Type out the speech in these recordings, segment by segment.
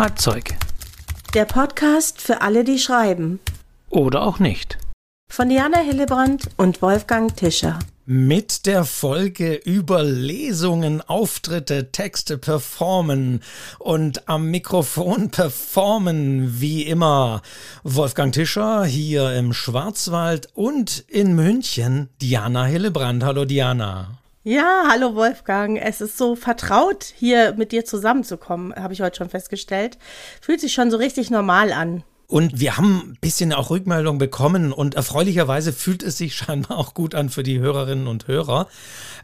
Schreibzeug. Der Podcast für alle, die schreiben. Oder auch nicht. Von Diana Hillebrand und Wolfgang Tischer. Mit der Folge über Lesungen, Auftritte, Texte performen und am Mikrofon performen, wie immer. Wolfgang Tischer hier im Schwarzwald und in München Diana Hillebrand. Hallo Diana. Ja, hallo Wolfgang. Es ist so vertraut, hier mit dir zusammenzukommen, habe ich heute schon festgestellt. Fühlt sich schon so richtig normal an. Und wir haben ein bisschen auch Rückmeldung bekommen und erfreulicherweise fühlt es sich scheinbar auch gut an für die Hörerinnen und Hörer.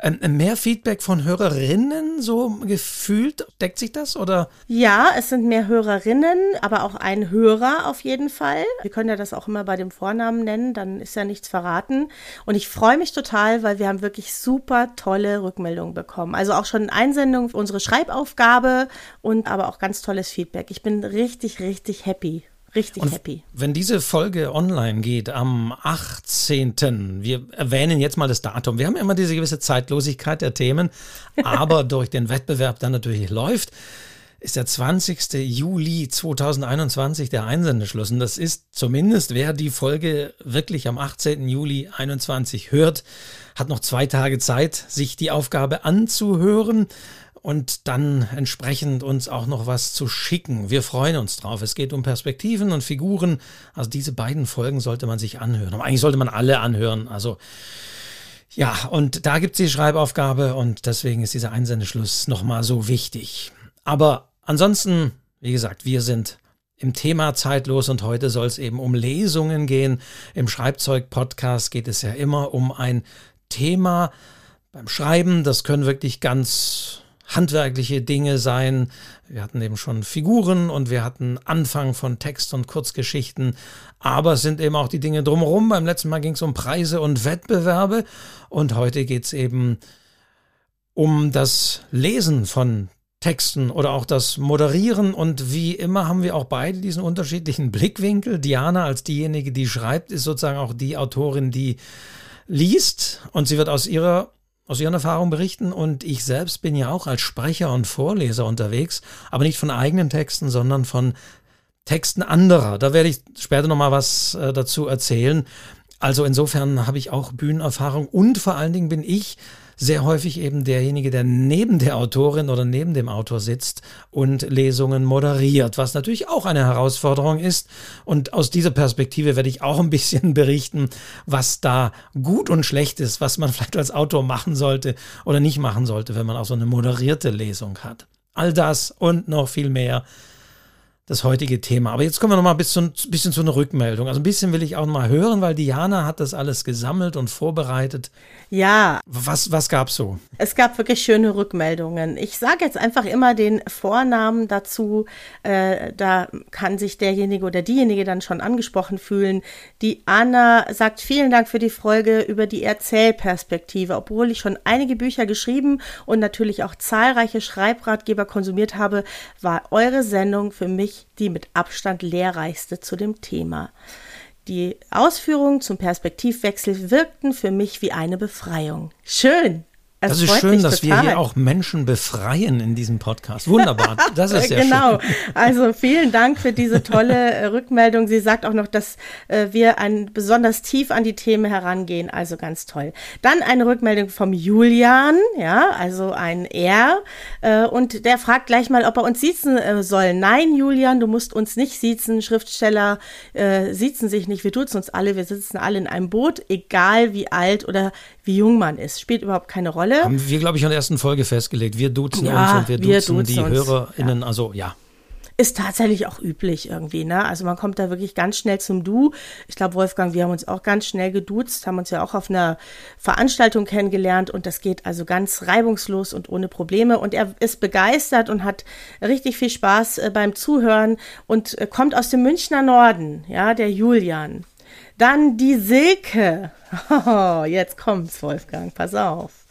Ähm, mehr Feedback von Hörerinnen, so gefühlt, deckt sich das oder? Ja, es sind mehr Hörerinnen, aber auch ein Hörer auf jeden Fall. Wir können ja das auch immer bei dem Vornamen nennen, dann ist ja nichts verraten. Und ich freue mich total, weil wir haben wirklich super tolle Rückmeldungen bekommen. Also auch schon Einsendung für unsere Schreibaufgabe und aber auch ganz tolles Feedback. Ich bin richtig, richtig happy richtig und happy. Wenn diese Folge online geht am 18., wir erwähnen jetzt mal das Datum. Wir haben immer diese gewisse Zeitlosigkeit der Themen, aber durch den Wettbewerb dann natürlich läuft ist der 20. Juli 2021 der Einsendeschluss. Und das ist zumindest, wer die Folge wirklich am 18. Juli 2021 hört, hat noch zwei Tage Zeit, sich die Aufgabe anzuhören und dann entsprechend uns auch noch was zu schicken. Wir freuen uns drauf. Es geht um Perspektiven und Figuren. Also diese beiden Folgen sollte man sich anhören. Aber eigentlich sollte man alle anhören. Also ja, und da gibt es die Schreibaufgabe und deswegen ist dieser Einsendeschluss nochmal so wichtig. Aber ansonsten, wie gesagt, wir sind im Thema zeitlos und heute soll es eben um Lesungen gehen. Im Schreibzeug-Podcast geht es ja immer um ein Thema beim Schreiben. Das können wirklich ganz handwerkliche Dinge sein. Wir hatten eben schon Figuren und wir hatten Anfang von Text und Kurzgeschichten, aber es sind eben auch die Dinge drumherum. Beim letzten Mal ging es um Preise und Wettbewerbe und heute geht es eben um das Lesen von Texten oder auch das Moderieren und wie immer haben wir auch beide diesen unterschiedlichen Blickwinkel. Diana als diejenige, die schreibt, ist sozusagen auch die Autorin, die liest und sie wird aus ihrer aus Ihren Erfahrungen berichten und ich selbst bin ja auch als Sprecher und Vorleser unterwegs, aber nicht von eigenen Texten, sondern von Texten anderer. Da werde ich später nochmal was äh, dazu erzählen. Also insofern habe ich auch Bühnenerfahrung und vor allen Dingen bin ich sehr häufig eben derjenige, der neben der Autorin oder neben dem Autor sitzt und Lesungen moderiert, was natürlich auch eine Herausforderung ist. Und aus dieser Perspektive werde ich auch ein bisschen berichten, was da gut und schlecht ist, was man vielleicht als Autor machen sollte oder nicht machen sollte, wenn man auch so eine moderierte Lesung hat. All das und noch viel mehr das heutige Thema. Aber jetzt kommen wir noch mal ein bisschen, bisschen zu einer Rückmeldung. Also ein bisschen will ich auch mal hören, weil Diana hat das alles gesammelt und vorbereitet. Ja. Was, was gab es so? Es gab wirklich schöne Rückmeldungen. Ich sage jetzt einfach immer den Vornamen dazu. Äh, da kann sich derjenige oder diejenige dann schon angesprochen fühlen. Die Anna sagt vielen Dank für die Folge über die Erzählperspektive. Obwohl ich schon einige Bücher geschrieben und natürlich auch zahlreiche Schreibratgeber konsumiert habe, war eure Sendung für mich die mit Abstand lehrreichste zu dem Thema. Die Ausführungen zum Perspektivwechsel wirkten für mich wie eine Befreiung. Schön, das, ist schön, dass total. wir hier auch Menschen befreien in diesem Podcast. Wunderbar. Das ist sehr genau. schön. Genau. Also vielen Dank für diese tolle äh, Rückmeldung. Sie sagt auch noch, dass äh, wir ein, besonders tief an die Themen herangehen. Also ganz toll. Dann eine Rückmeldung vom Julian, ja, also ein R. Äh, und der fragt gleich mal, ob er uns siezen äh, soll. Nein, Julian, du musst uns nicht siezen. Schriftsteller äh, siezen sich nicht. Wir duzen uns alle. Wir sitzen alle in einem Boot, egal wie alt oder wie jung man ist. Spielt überhaupt keine Rolle. Haben wir, glaube ich, in der ersten Folge festgelegt. Wir duzen ja, uns und wir, wir duzen, duzen, die uns. HörerInnen. Ja. Also ja. Ist tatsächlich auch üblich irgendwie, ne? Also man kommt da wirklich ganz schnell zum Du. Ich glaube, Wolfgang, wir haben uns auch ganz schnell geduzt, haben uns ja auch auf einer Veranstaltung kennengelernt und das geht also ganz reibungslos und ohne Probleme. Und er ist begeistert und hat richtig viel Spaß äh, beim Zuhören und äh, kommt aus dem Münchner Norden, ja, der Julian. Dann die Silke. Oh, jetzt kommt's, Wolfgang, pass auf.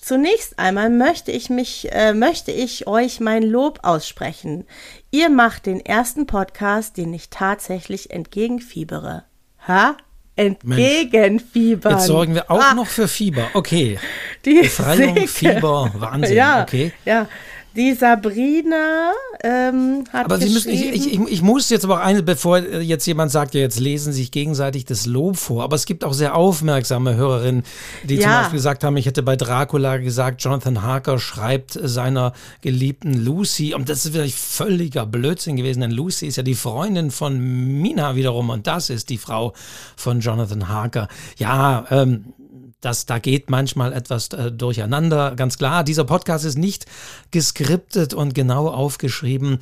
Zunächst einmal möchte ich mich, äh, möchte ich euch mein Lob aussprechen. Ihr macht den ersten Podcast, den ich tatsächlich entgegenfiebere. Ha? Entgegenfiebern. Jetzt sorgen wir auch ah. noch für Fieber. Okay. Die Befreiung. Fieber, Wahnsinn. Ja, okay. Ja. Die Sabrina ähm, hat Aber Sie müssen, ich, ich, ich, muss jetzt aber auch eine, bevor jetzt jemand sagt, ja, jetzt lesen sich gegenseitig das Lob vor. Aber es gibt auch sehr aufmerksame Hörerinnen, die ja. zum Beispiel gesagt haben, ich hätte bei Dracula gesagt, Jonathan Harker schreibt seiner geliebten Lucy. Und das ist wirklich völliger Blödsinn gewesen, denn Lucy ist ja die Freundin von Mina wiederum und das ist die Frau von Jonathan Harker. Ja, ähm, das, da geht manchmal etwas äh, durcheinander. Ganz klar, dieser Podcast ist nicht geskriptet und genau aufgeschrieben.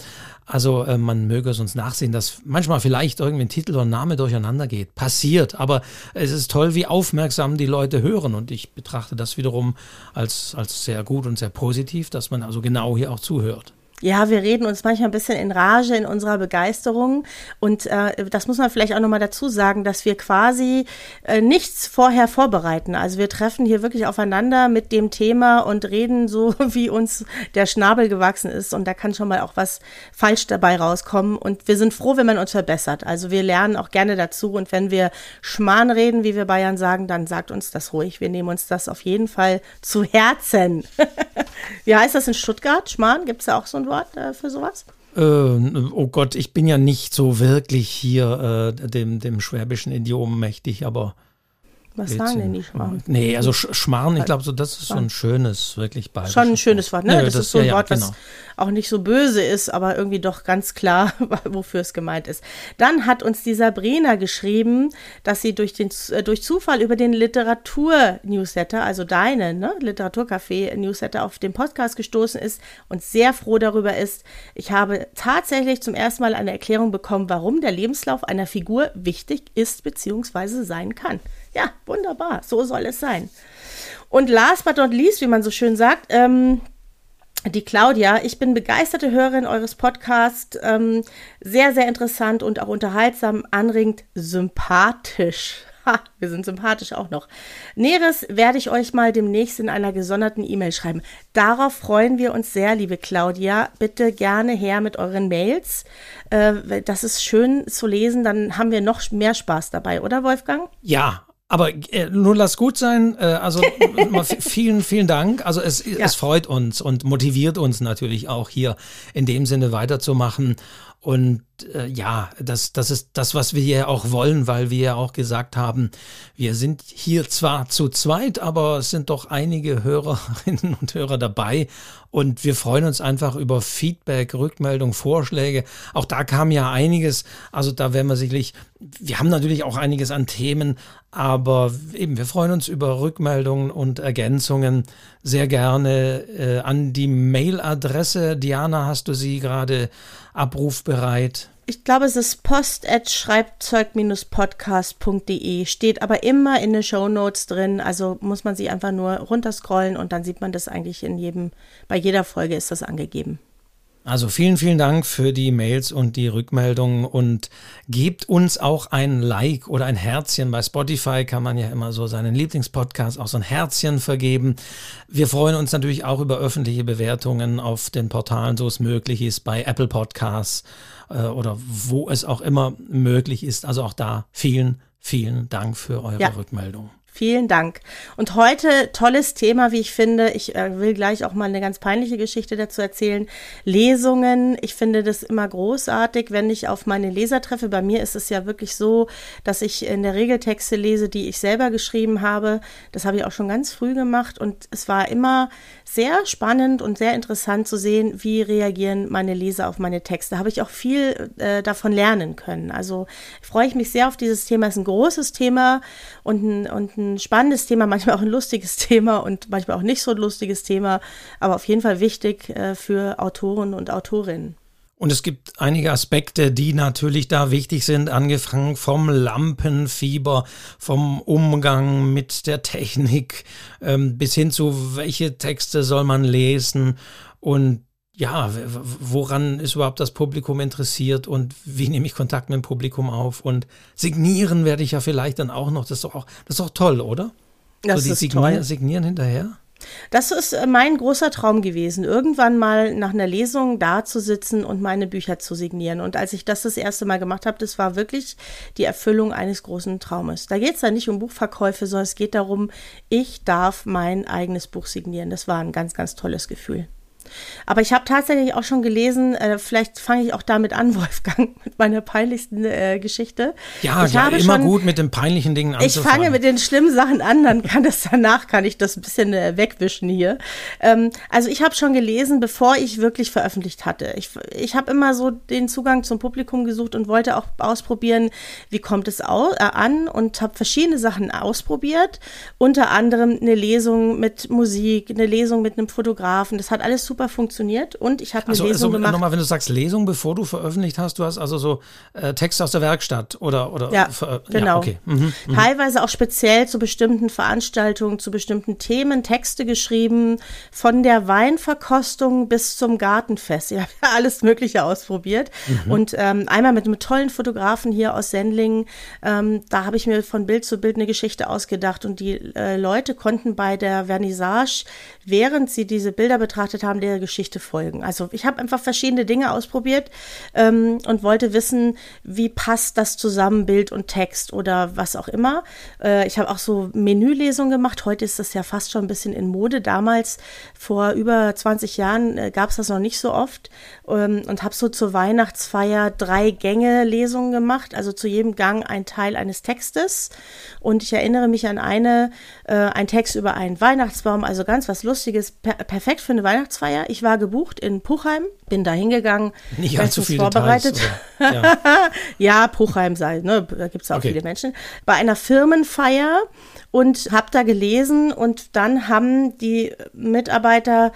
Also äh, man möge es uns nachsehen, dass manchmal vielleicht irgendwie ein Titel oder Name durcheinander geht. Passiert, aber es ist toll, wie aufmerksam die Leute hören. Und ich betrachte das wiederum als, als sehr gut und sehr positiv, dass man also genau hier auch zuhört ja, wir reden uns manchmal ein bisschen in Rage in unserer Begeisterung. Und äh, das muss man vielleicht auch nochmal dazu sagen, dass wir quasi äh, nichts vorher vorbereiten. Also wir treffen hier wirklich aufeinander mit dem Thema und reden so, wie uns der Schnabel gewachsen ist. Und da kann schon mal auch was falsch dabei rauskommen. Und wir sind froh, wenn man uns verbessert. Also wir lernen auch gerne dazu. Und wenn wir Schmarrn reden, wie wir Bayern sagen, dann sagt uns das ruhig. Wir nehmen uns das auf jeden Fall zu Herzen. wie heißt das in Stuttgart? Schmarrn? Gibt es da auch so ein Wort äh, für sowas? Äh, oh Gott, ich bin ja nicht so wirklich hier äh, dem, dem schwäbischen Idiom mächtig, aber was sagen denn die Schmarrn? Nee, also Schmarrn, ich glaube, so, das ist so ein schönes, wirklich bayerisches Schon ein schönes Wort, ne? Ja, das, das, ist so ein ja, Wort, genau. was auch nicht so böse ist, aber irgendwie doch ganz klar, wofür es gemeint ist. Dann hat uns die Sabrina geschrieben, dass sie durch, den, äh, durch Zufall über den Literatur-Newsletter, also deine, ne, Literaturcafé-Newsletter auf den Podcast gestoßen ist und sehr froh darüber ist. Ich habe tatsächlich zum ersten Mal eine Erklärung bekommen, warum der Lebenslauf einer Figur wichtig ist bzw. sein kann. Ja, wunderbar, so soll es sein. Und last but not least, wie man so schön sagt, ähm, die Claudia, ich bin begeisterte Hörerin eures Podcasts, ähm, sehr, sehr interessant und auch unterhaltsam, anregend, sympathisch. Ha, wir sind sympathisch auch noch. Näheres werde ich euch mal demnächst in einer gesonderten E-Mail schreiben. Darauf freuen wir uns sehr, liebe Claudia. Bitte gerne her mit euren Mails. Äh, das ist schön zu lesen, dann haben wir noch mehr Spaß dabei, oder Wolfgang? Ja, aber äh, nur lass gut sein. Äh, also vielen, vielen Dank. Also es, ja. es freut uns und motiviert uns natürlich auch hier in dem Sinne weiterzumachen. Und äh, ja, das, das ist das, was wir ja auch wollen, weil wir ja auch gesagt haben, wir sind hier zwar zu zweit, aber es sind doch einige Hörerinnen und Hörer dabei und wir freuen uns einfach über Feedback, Rückmeldung, Vorschläge. Auch da kam ja einiges, also da werden wir sicherlich, wir haben natürlich auch einiges an Themen, aber eben, wir freuen uns über Rückmeldungen und Ergänzungen sehr gerne äh, an die Mailadresse. Diana, hast du sie gerade abrufbereit? Ich glaube, es ist post.schreibzeug-podcast.de, steht aber immer in den Show Notes drin. Also muss man sie einfach nur runterscrollen und dann sieht man das eigentlich in jedem, bei jeder Folge ist das angegeben. Also vielen, vielen Dank für die Mails und die Rückmeldungen und gebt uns auch ein Like oder ein Herzchen. Bei Spotify kann man ja immer so seinen Lieblingspodcast auch so ein Herzchen vergeben. Wir freuen uns natürlich auch über öffentliche Bewertungen auf den Portalen, so es möglich ist, bei Apple Podcasts äh, oder wo es auch immer möglich ist. Also auch da vielen, vielen Dank für eure ja. Rückmeldung. Vielen Dank. Und heute tolles Thema, wie ich finde. Ich äh, will gleich auch mal eine ganz peinliche Geschichte dazu erzählen. Lesungen. Ich finde das immer großartig, wenn ich auf meine Leser treffe. Bei mir ist es ja wirklich so, dass ich in der Regel Texte lese, die ich selber geschrieben habe. Das habe ich auch schon ganz früh gemacht und es war immer sehr spannend und sehr interessant zu sehen, wie reagieren meine Leser auf meine Texte. Da habe ich auch viel äh, davon lernen können. Also freue ich mich sehr auf dieses Thema. Es ist ein großes Thema und ein, und ein spannendes Thema, manchmal auch ein lustiges Thema und manchmal auch nicht so ein lustiges Thema, aber auf jeden Fall wichtig äh, für Autoren und Autorinnen. Und es gibt einige Aspekte, die natürlich da wichtig sind, angefangen vom Lampenfieber, vom Umgang mit der Technik ähm, bis hin zu, welche Texte soll man lesen und ja, woran ist überhaupt das Publikum interessiert und wie nehme ich Kontakt mit dem Publikum auf und signieren werde ich ja vielleicht dann auch noch. Das ist doch auch, das ist doch toll, oder? Das so die ist Signier toll. Signieren hinterher? Das ist äh, mein großer Traum gewesen, irgendwann mal nach einer Lesung da zu sitzen und meine Bücher zu signieren. Und als ich das das erste Mal gemacht habe, das war wirklich die Erfüllung eines großen Traumes. Da geht es dann nicht um Buchverkäufe, sondern es geht darum, ich darf mein eigenes Buch signieren. Das war ein ganz, ganz tolles Gefühl. Aber ich habe tatsächlich auch schon gelesen, äh, vielleicht fange ich auch damit an, Wolfgang, mit meiner peinlichsten äh, Geschichte. Ja, ich ja immer schon, gut mit den peinlichen Dingen anzufangen. Ich fange mit den schlimmen Sachen an, dann kann das danach, kann ich das ein bisschen äh, wegwischen hier. Ähm, also ich habe schon gelesen, bevor ich wirklich veröffentlicht hatte. Ich, ich habe immer so den Zugang zum Publikum gesucht und wollte auch ausprobieren, wie kommt es au äh, an und habe verschiedene Sachen ausprobiert. Unter anderem eine Lesung mit Musik, eine Lesung mit einem Fotografen. Das hat alles super funktioniert und ich habe eine also, Lesung also, gemacht. Nochmal, wenn du sagst Lesung, bevor du veröffentlicht hast, du hast also so äh, Text aus der Werkstatt oder oder ja, genau. Ja, okay. Mhm, mh. Teilweise auch speziell zu bestimmten Veranstaltungen, zu bestimmten Themen Texte geschrieben, von der Weinverkostung bis zum Gartenfest. Ich habe ja alles Mögliche ausprobiert mhm. und ähm, einmal mit einem tollen Fotografen hier aus Sendling. Ähm, da habe ich mir von Bild zu Bild eine Geschichte ausgedacht und die äh, Leute konnten bei der Vernissage, während sie diese Bilder betrachtet haben, der Geschichte folgen. Also ich habe einfach verschiedene Dinge ausprobiert ähm, und wollte wissen, wie passt das zusammen, Bild und Text oder was auch immer. Äh, ich habe auch so Menülesungen gemacht. Heute ist das ja fast schon ein bisschen in Mode. Damals, vor über 20 Jahren, äh, gab es das noch nicht so oft ähm, und habe so zur Weihnachtsfeier drei Gänge Lesungen gemacht, also zu jedem Gang ein Teil eines Textes. Und ich erinnere mich an eine, äh, ein Text über einen Weihnachtsbaum, also ganz was Lustiges, per perfekt für eine Weihnachtsfeier. Ich war gebucht in Puchheim, bin da hingegangen, nicht allzu viel vorbereitet. Details, ja. ja, Puchheim sei, ne, da gibt es auch okay. viele Menschen. Bei einer Firmenfeier und habe da gelesen und dann haben die Mitarbeiter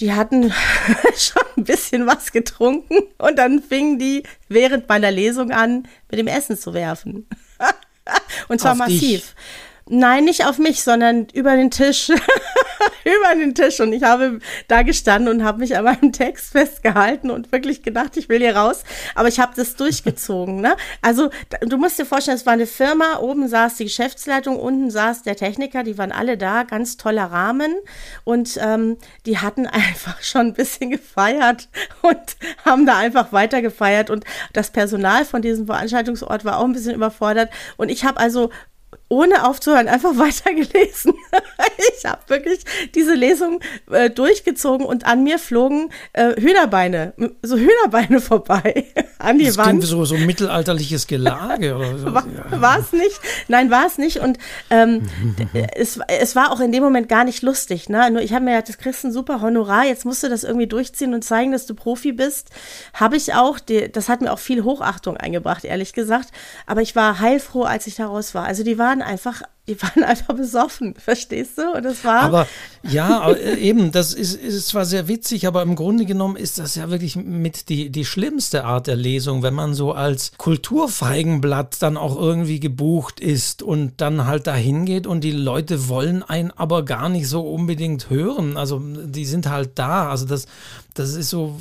die hatten schon ein bisschen was getrunken und dann fingen die während meiner Lesung an, mit dem Essen zu werfen. und zwar Auf massiv. Dich. Nein, nicht auf mich, sondern über den Tisch. Über den Tisch. Und ich habe da gestanden und habe mich an meinem Text festgehalten und wirklich gedacht, ich will hier raus. Aber ich habe das durchgezogen. Ne? Also du musst dir vorstellen, es war eine Firma. Oben saß die Geschäftsleitung, unten saß der Techniker. Die waren alle da. Ganz toller Rahmen. Und ähm, die hatten einfach schon ein bisschen gefeiert und haben da einfach weiter gefeiert. Und das Personal von diesem Veranstaltungsort war auch ein bisschen überfordert. Und ich habe also ohne aufzuhören einfach weitergelesen. ich habe wirklich diese Lesung äh, durchgezogen und an mir flogen äh, Hühnerbeine, so Hühnerbeine vorbei an die das Wand. So, so mittelalterliches Gelage oder so. War es nicht? Nein, war es nicht. Und ähm, es, es war auch in dem Moment gar nicht lustig. Ne? Nur ich habe mir gedacht, das kriegst ein super Honorar, jetzt musst du das irgendwie durchziehen und zeigen, dass du Profi bist. Habe ich auch. Die, das hat mir auch viel Hochachtung eingebracht, ehrlich gesagt. Aber ich war heilfroh, als ich da raus war. Also die waren einfach die waren einfach besoffen, verstehst du? Und das war. Aber ja, äh, eben, das ist, ist zwar sehr witzig, aber im Grunde genommen ist das ja wirklich mit die, die schlimmste Art der Lesung, wenn man so als Kulturfeigenblatt dann auch irgendwie gebucht ist und dann halt dahin geht und die Leute wollen einen aber gar nicht so unbedingt hören. Also die sind halt da. Also das, das ist so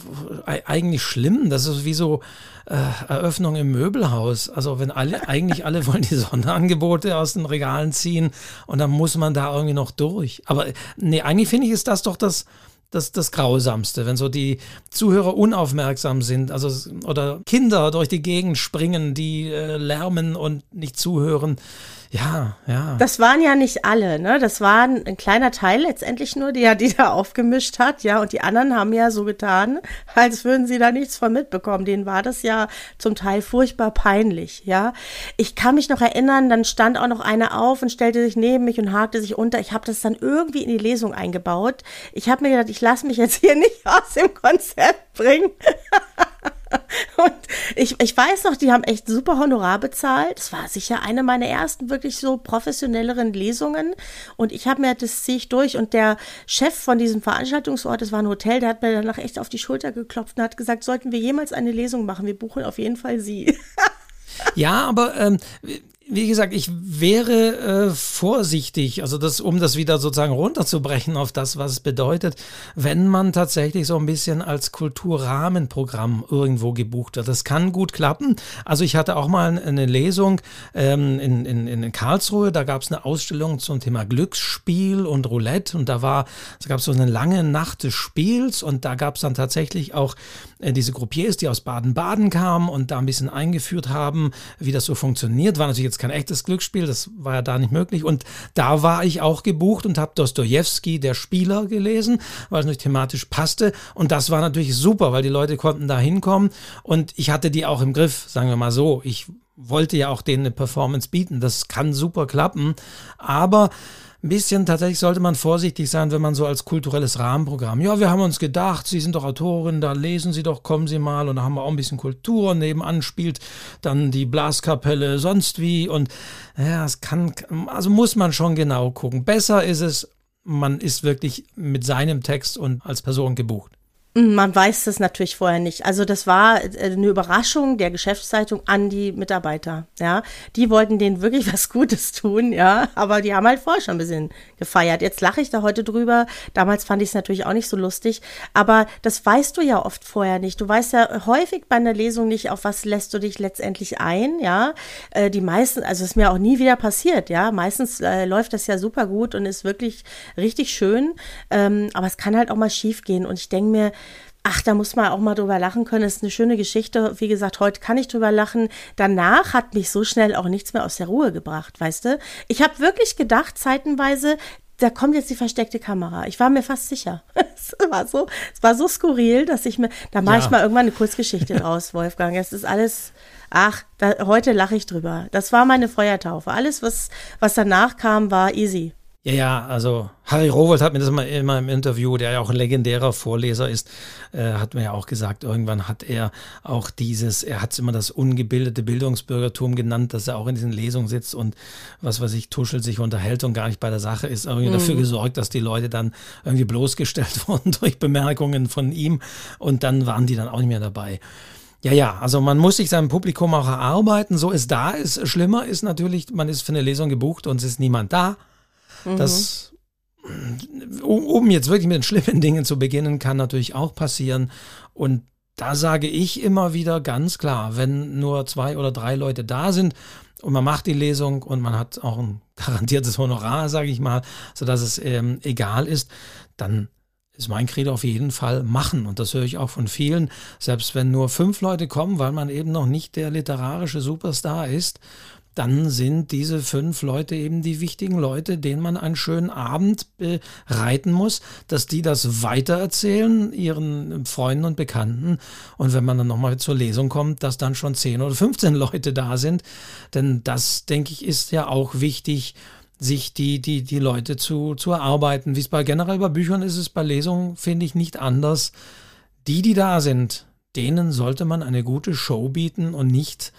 eigentlich schlimm. Das ist wie so äh, Eröffnung im Möbelhaus. Also wenn alle, eigentlich alle wollen die Sonderangebote aus den Regalen ziehen und dann muss man da irgendwie noch durch. Aber nee, eigentlich finde ich, ist das doch das, das, das Grausamste, wenn so die Zuhörer unaufmerksam sind, also oder Kinder durch die Gegend springen, die äh, lärmen und nicht zuhören. Ja, ja. Das waren ja nicht alle, ne? Das waren ein kleiner Teil letztendlich nur, ja die da aufgemischt hat, ja. Und die anderen haben ja so getan, als würden sie da nichts von mitbekommen. Denen war das ja zum Teil furchtbar peinlich, ja. Ich kann mich noch erinnern, dann stand auch noch einer auf und stellte sich neben mich und hakte sich unter. Ich habe das dann irgendwie in die Lesung eingebaut. Ich habe mir gedacht, ich lasse mich jetzt hier nicht aus dem Konzept bringen. Und ich, ich weiß noch, die haben echt super Honorar bezahlt. Das war sicher eine meiner ersten wirklich so professionelleren Lesungen. Und ich habe mir, das ziehe ich durch. Und der Chef von diesem Veranstaltungsort, das war ein Hotel, der hat mir danach echt auf die Schulter geklopft und hat gesagt, sollten wir jemals eine Lesung machen, wir buchen auf jeden Fall Sie. Ja, aber ähm, wie gesagt, ich wäre äh, vorsichtig, also das, um das wieder sozusagen runterzubrechen auf das, was es bedeutet, wenn man tatsächlich so ein bisschen als Kulturrahmenprogramm irgendwo gebucht wird. Das kann gut klappen. Also ich hatte auch mal eine Lesung ähm, in, in, in Karlsruhe, da gab es eine Ausstellung zum Thema Glücksspiel und Roulette und da war, da gab es so eine lange Nacht des Spiels und da gab es dann tatsächlich auch diese Groupiers, die aus Baden-Baden kamen und da ein bisschen eingeführt haben, wie das so funktioniert. War natürlich jetzt kein echtes Glücksspiel, das war ja da nicht möglich. Und da war ich auch gebucht und habe Dostoevsky, der Spieler, gelesen, weil es nicht thematisch passte. Und das war natürlich super, weil die Leute konnten da hinkommen und ich hatte die auch im Griff, sagen wir mal so. Ich wollte ja auch denen eine Performance bieten. Das kann super klappen. Aber ein bisschen tatsächlich sollte man vorsichtig sein, wenn man so als kulturelles Rahmenprogramm, ja, wir haben uns gedacht, Sie sind doch Autorin, da lesen Sie doch, kommen Sie mal und da haben wir auch ein bisschen Kultur, nebenan spielt dann die Blaskapelle sonst wie und ja, es kann, also muss man schon genau gucken. Besser ist es, man ist wirklich mit seinem Text und als Person gebucht. Man weiß das natürlich vorher nicht. Also das war äh, eine Überraschung der Geschäftszeitung an die Mitarbeiter. Ja, die wollten denen wirklich was Gutes tun, ja, aber die haben halt vorher schon ein bisschen gefeiert. Jetzt lache ich da heute drüber. Damals fand ich es natürlich auch nicht so lustig, aber das weißt du ja oft vorher nicht. Du weißt ja häufig bei einer Lesung nicht, auf was lässt du dich letztendlich ein, ja. Äh, die meisten, also ist mir auch nie wieder passiert, ja. Meistens äh, läuft das ja super gut und ist wirklich richtig schön, ähm, aber es kann halt auch mal schief gehen und ich denke mir Ach, da muss man auch mal drüber lachen können. Das ist eine schöne Geschichte. Wie gesagt, heute kann ich drüber lachen. Danach hat mich so schnell auch nichts mehr aus der Ruhe gebracht, weißt du? Ich habe wirklich gedacht, zeitenweise, da kommt jetzt die versteckte Kamera. Ich war mir fast sicher. es war so, es war so skurril, dass ich mir, da mache ja. ich mal irgendwann eine Kurzgeschichte draus, Wolfgang. Es ist alles, ach, da, heute lache ich drüber. Das war meine Feuertaufe. Alles, was, was danach kam, war easy. Ja, ja, also Harry Rowold hat mir das mal immer im Interview, der ja auch ein legendärer Vorleser ist, äh, hat mir ja auch gesagt, irgendwann hat er auch dieses, er hat es immer das ungebildete Bildungsbürgertum genannt, dass er auch in diesen Lesungen sitzt und was weiß ich, tuschelt sich unterhält und gar nicht bei der Sache ist, irgendwie mhm. dafür gesorgt, dass die Leute dann irgendwie bloßgestellt wurden durch Bemerkungen von ihm und dann waren die dann auch nicht mehr dabei. Ja, ja, also man muss sich seinem Publikum auch erarbeiten, so ist da ist. Schlimmer ist natürlich, man ist für eine Lesung gebucht und es ist niemand da Das, um jetzt wirklich mit den schlimmen Dingen zu beginnen, kann natürlich auch passieren. Und da sage ich immer wieder ganz klar, wenn nur zwei oder drei Leute da sind und man macht die Lesung und man hat auch ein garantiertes Honorar, sage ich mal, sodass es ähm, egal ist, dann ist mein Credo auf jeden Fall machen. Und das höre ich auch von vielen, selbst wenn nur fünf Leute kommen, weil man eben noch nicht der literarische Superstar ist dann sind diese fünf Leute eben die wichtigen Leute, denen man einen schönen Abend bereiten muss, dass die das weitererzählen, ihren Freunden und Bekannten. Und wenn man dann nochmal zur Lesung kommt, dass dann schon 10 oder 15 Leute da sind. Denn das, denke ich, ist ja auch wichtig, sich die, die, die Leute zu, zu erarbeiten. Wie es bei generell bei Büchern ist, es bei Lesungen, finde ich, nicht anders. Die, die da sind, denen sollte man eine gute Show bieten und nicht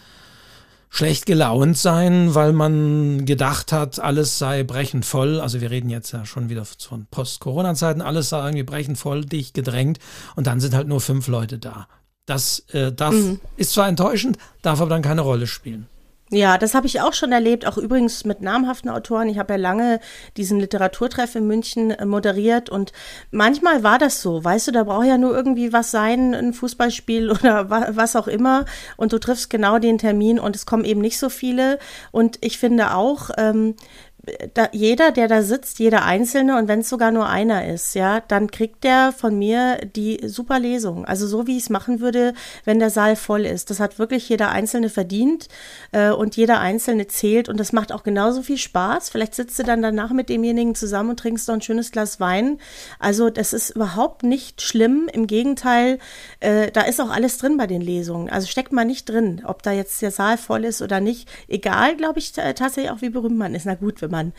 schlecht gelaunt sein, weil man gedacht hat, alles sei brechend voll. Also wir reden jetzt ja schon wieder von Post-Corona-Zeiten, alles sei irgendwie brechend voll, dicht gedrängt und dann sind halt nur fünf Leute da. Das äh, darf, mhm. ist zwar enttäuschend, darf aber dann keine Rolle spielen. Ja, das habe ich auch schon erlebt, auch übrigens mit namhaften Autoren. Ich habe ja lange diesen Literaturtreff in München äh, moderiert und manchmal war das so, weißt du, da braucht ja nur irgendwie was sein, ein Fußballspiel oder was auch immer und du triffst genau den Termin und es kommen eben nicht so viele und ich finde auch, ähm, da, jeder, der da sitzt, jeder Einzelne und wenn es sogar nur einer ist, ja, dann kriegt der von mir die super Lesung. Also so wie ich es machen würde, wenn der Saal voll ist. Das hat wirklich jeder Einzelne verdient äh, und jeder Einzelne zählt und das macht auch genauso viel Spaß. Vielleicht sitzt du dann danach mit demjenigen zusammen und trinkst noch ein schönes Glas Wein. Also das ist überhaupt nicht schlimm. Im Gegenteil, äh, da ist auch alles drin bei den Lesungen. Also steckt man nicht drin, ob da jetzt der Saal voll ist oder nicht. Egal, glaube ich, tatsächlich auch, wie berühmt man ist. Na gut, wenn man man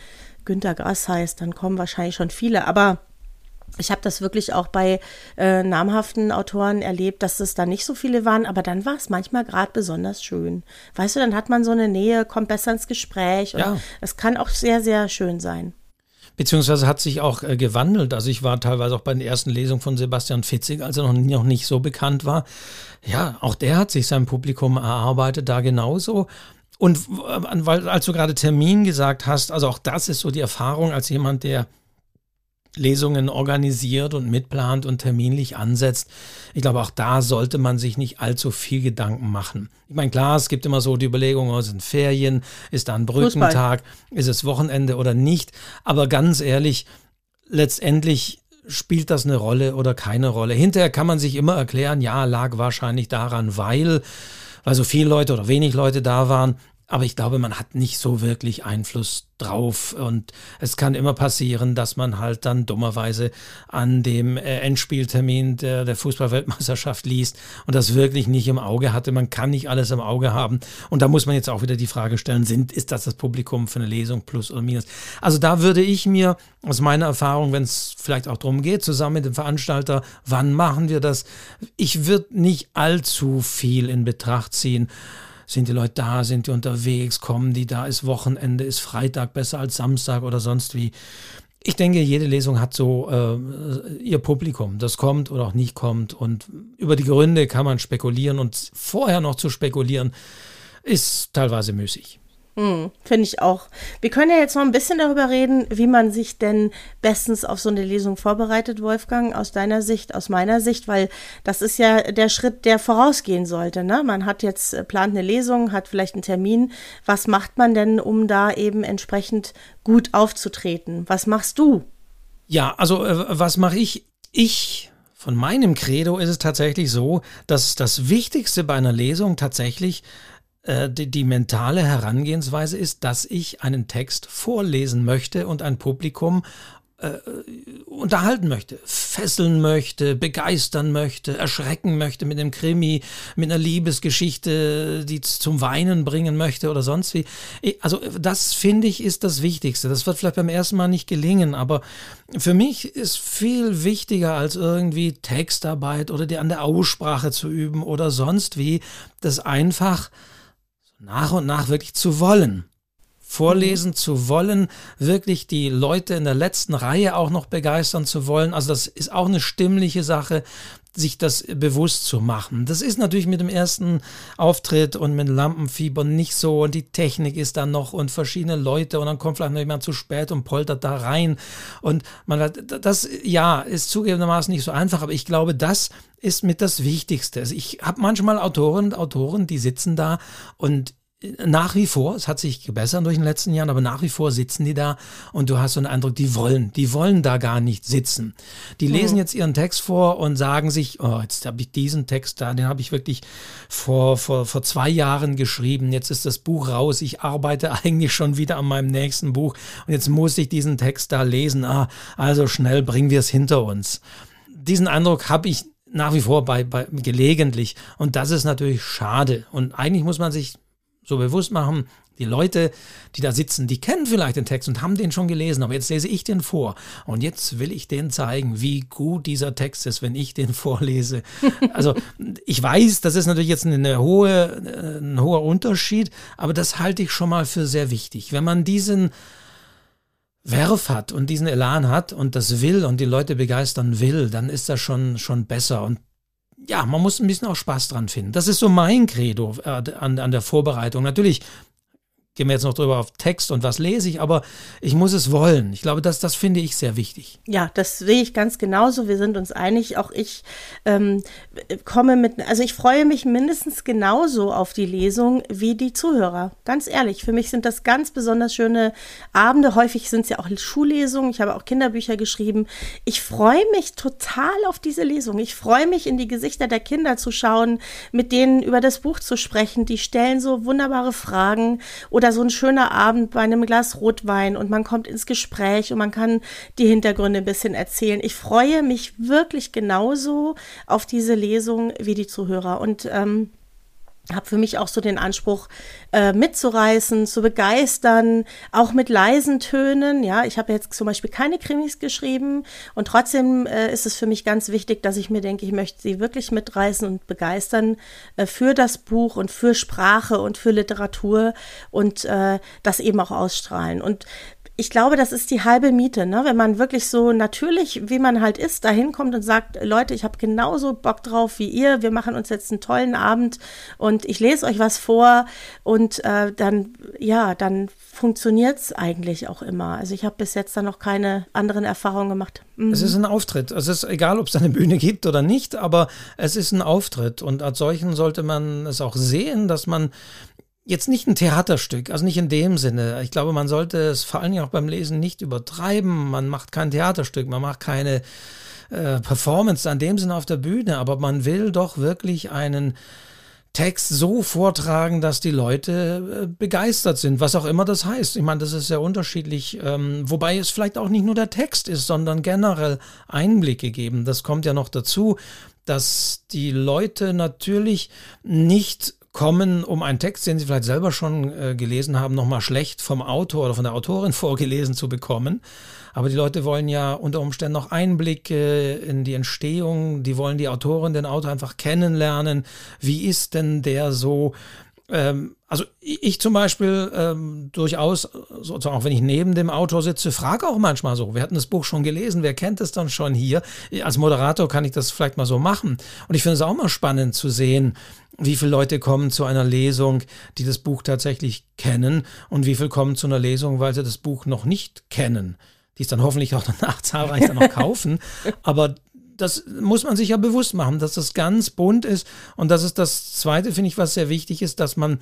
Günter Grass heißt, dann kommen wahrscheinlich schon viele. Aber ich habe das wirklich auch bei äh, namhaften Autoren erlebt, dass es da nicht so viele waren, aber dann war es manchmal gerade besonders schön. Weißt du, dann hat man so eine Nähe, kommt besser ins Gespräch ja. es kann auch sehr, sehr schön sein. Beziehungsweise hat sich auch äh, gewandelt. Also ich war teilweise auch bei den ersten Lesungen von Sebastian Fitzig, als er noch, noch nicht so bekannt war. Ja, auch der hat sich sein Publikum erarbeitet, da genauso. Und äh, weil, als du gerade Termin gesagt hast, also auch das ist so die Erfahrung als jemand, der Lesungen organisiert und mitplant und terminlich ansetzt. Ich glaube, auch da sollte man sich nicht allzu viel Gedanken machen. Ich meine, klar, es gibt immer so die Überlegung, oh, sind Ferien, ist da ein Brückentag, ist es Wochenende oder nicht. Aber ganz ehrlich, letztendlich spielt das eine Rolle oder keine Rolle. Hinterher kann man sich immer erklären, ja, lag wahrscheinlich daran, weil weil so viele Leute oder wenig Leute da waren. Aber ich glaube, man hat nicht so wirklich Einfluss drauf. Und es kann immer passieren, dass man halt dann dummerweise an dem äh, Endspieltermin der, der Fußballweltmeisterschaft liest und das wirklich nicht im Auge hatte. Man kann nicht alles im Auge haben. Und da muss man jetzt auch wieder die Frage stellen, sind, ist das das Publikum für eine Lesung plus oder minus? Also da würde ich mir aus meiner Erfahrung, wenn es vielleicht auch darum geht, zusammen mit dem Veranstalter, wann machen wir das? Ich würde nicht allzu viel in Betracht ziehen sind die Leute da, sind die unterwegs, kommen die da, ist Wochenende, ist Freitag besser als Samstag oder sonst wie. Ich denke, jede Lesung hat so äh, ihr Publikum, das kommt oder auch nicht kommt. Und über die Gründe kann man spekulieren und vorher noch zu spekulieren, ist teilweise müßig. Hm, Finde ich auch. Wir können ja jetzt noch ein bisschen darüber reden, wie man sich denn bestens auf so eine Lesung vorbereitet, Wolfgang, aus deiner Sicht, aus meiner Sicht, weil das ist ja der Schritt, der vorausgehen sollte. Ne? Man hat jetzt, äh, plant eine Lesung, hat vielleicht einen Termin. Was macht man denn, um da eben entsprechend gut aufzutreten? Was machst du? Ja, also äh, was mache ich? Ich von meinem Credo ist es tatsächlich so, dass das Wichtigste bei einer Lesung tatsächlich äh, die, die mentale Herangehensweise ist, dass ich einen Text vorlesen möchte und ein Publikum äh, unterhalten möchte, fesseln möchte, begeistern möchte, erschrecken möchte mit einem Krimi, mit einer Liebesgeschichte, die zum Weinen bringen möchte oder sonst wie. Also das finde ich ist das Wichtigste. Das wird vielleicht beim ersten Mal nicht gelingen, aber für mich ist viel wichtiger als irgendwie Textarbeit oder die an der Aussprache zu üben oder sonst wie, das einfach nach und nach wirklich zu wollen. Vorlesen zu wollen, wirklich die Leute in der letzten Reihe auch noch begeistern zu wollen. Also das ist auch eine stimmliche Sache, sich das bewusst zu machen. Das ist natürlich mit dem ersten Auftritt und mit Lampenfieber nicht so und die Technik ist dann noch und verschiedene Leute und dann kommt vielleicht noch jemand zu spät und poltert da rein und man hat, das, ja, ist zugegebenermaßen nicht so einfach, aber ich glaube, das ist mit das Wichtigste. Also ich habe manchmal Autoren und Autoren, die sitzen da und nach wie vor, es hat sich gebessert durch den letzten Jahren, aber nach wie vor sitzen die da und du hast so einen Eindruck, die wollen, die wollen da gar nicht sitzen. Die lesen mhm. jetzt ihren Text vor und sagen sich, oh, jetzt habe ich diesen Text da, den habe ich wirklich vor, vor, vor zwei Jahren geschrieben, jetzt ist das Buch raus, ich arbeite eigentlich schon wieder an meinem nächsten Buch und jetzt muss ich diesen Text da lesen, ah, also schnell bringen wir es hinter uns. Diesen Eindruck habe ich nach wie vor bei, bei gelegentlich und das ist natürlich schade und eigentlich muss man sich so bewusst machen, die Leute, die da sitzen, die kennen vielleicht den Text und haben den schon gelesen, aber jetzt lese ich den vor. Und jetzt will ich denen zeigen, wie gut dieser Text ist, wenn ich den vorlese. Also ich weiß, das ist natürlich jetzt eine hohe, ein hoher Unterschied, aber das halte ich schon mal für sehr wichtig. Wenn man diesen Werf hat und diesen Elan hat und das will und die Leute begeistern will, dann ist das schon, schon besser. Und ja, man muss ein bisschen auch Spaß dran finden. Das ist so mein Credo äh, an, an der Vorbereitung. Natürlich gehen wir jetzt noch drüber auf Text und was lese ich, aber ich muss es wollen. Ich glaube, das, das finde ich sehr wichtig. Ja, das sehe ich ganz genauso. Wir sind uns einig. Auch ich ähm, komme mit, also ich freue mich mindestens genauso auf die Lesung wie die Zuhörer. Ganz ehrlich, für mich sind das ganz besonders schöne Abende. Häufig sind es ja auch Schullesungen. Ich habe auch Kinderbücher geschrieben. Ich freue mich total auf diese Lesung. Ich freue mich, in die Gesichter der Kinder zu schauen, mit denen über das Buch zu sprechen. Die stellen so wunderbare Fragen oder oder so ein schöner Abend bei einem Glas Rotwein und man kommt ins Gespräch und man kann die Hintergründe ein bisschen erzählen. Ich freue mich wirklich genauso auf diese Lesung wie die Zuhörer und ähm, habe für mich auch so den Anspruch, äh, mitzureißen, zu begeistern, auch mit leisen Tönen. Ja, ich habe jetzt zum Beispiel keine Krimis geschrieben und trotzdem äh, ist es für mich ganz wichtig, dass ich mir denke, ich möchte sie wirklich mitreißen und begeistern äh, für das Buch und für Sprache und für Literatur und äh, das eben auch ausstrahlen. Und ich glaube, das ist die halbe Miete, ne? wenn man wirklich so natürlich, wie man halt ist, da hinkommt und sagt, Leute, ich habe genauso Bock drauf wie ihr, wir machen uns jetzt einen tollen Abend und ich lese euch was vor und äh, dann, ja, dann funktioniert es eigentlich auch immer. Also ich habe bis jetzt da noch keine anderen Erfahrungen gemacht. Mhm. Es ist ein Auftritt. Es ist egal, ob es eine Bühne gibt oder nicht, aber es ist ein Auftritt und als solchen sollte man es auch sehen, dass man jetzt nicht ein Theaterstück, also nicht in dem Sinne. Ich glaube, man sollte es vor allen Dingen auch beim Lesen nicht übertreiben. Man macht kein Theaterstück, man macht keine äh, Performance an dem Sinne auf der Bühne, aber man will doch wirklich einen Text so vortragen, dass die Leute äh, begeistert sind, was auch immer das heißt. Ich meine, das ist sehr unterschiedlich, ähm, wobei es vielleicht auch nicht nur der Text ist, sondern generell Einblicke geben. Das kommt ja noch dazu, dass die Leute natürlich nicht kommen, um einen Text, den sie vielleicht selber schon äh, gelesen haben, nochmal schlecht vom Autor oder von der Autorin vorgelesen zu bekommen. Aber die Leute wollen ja unter Umständen noch Einblicke in die Entstehung, die wollen die Autorin, den Autor einfach kennenlernen. Wie ist denn der so? Ähm, also ich zum Beispiel ähm, durchaus, sozusagen auch wenn ich neben dem Autor sitze, frage auch manchmal so, wir hatten das Buch schon gelesen, wer kennt es dann schon hier? Als Moderator kann ich das vielleicht mal so machen. Und ich finde es auch mal spannend zu sehen, wie viele Leute kommen zu einer Lesung, die das Buch tatsächlich kennen und wie viele kommen zu einer Lesung, weil sie das Buch noch nicht kennen. Die es dann hoffentlich auch danach zahlreich dann noch kaufen. Aber das muss man sich ja bewusst machen, dass das ganz bunt ist. Und das ist das Zweite, finde ich, was sehr wichtig ist, dass man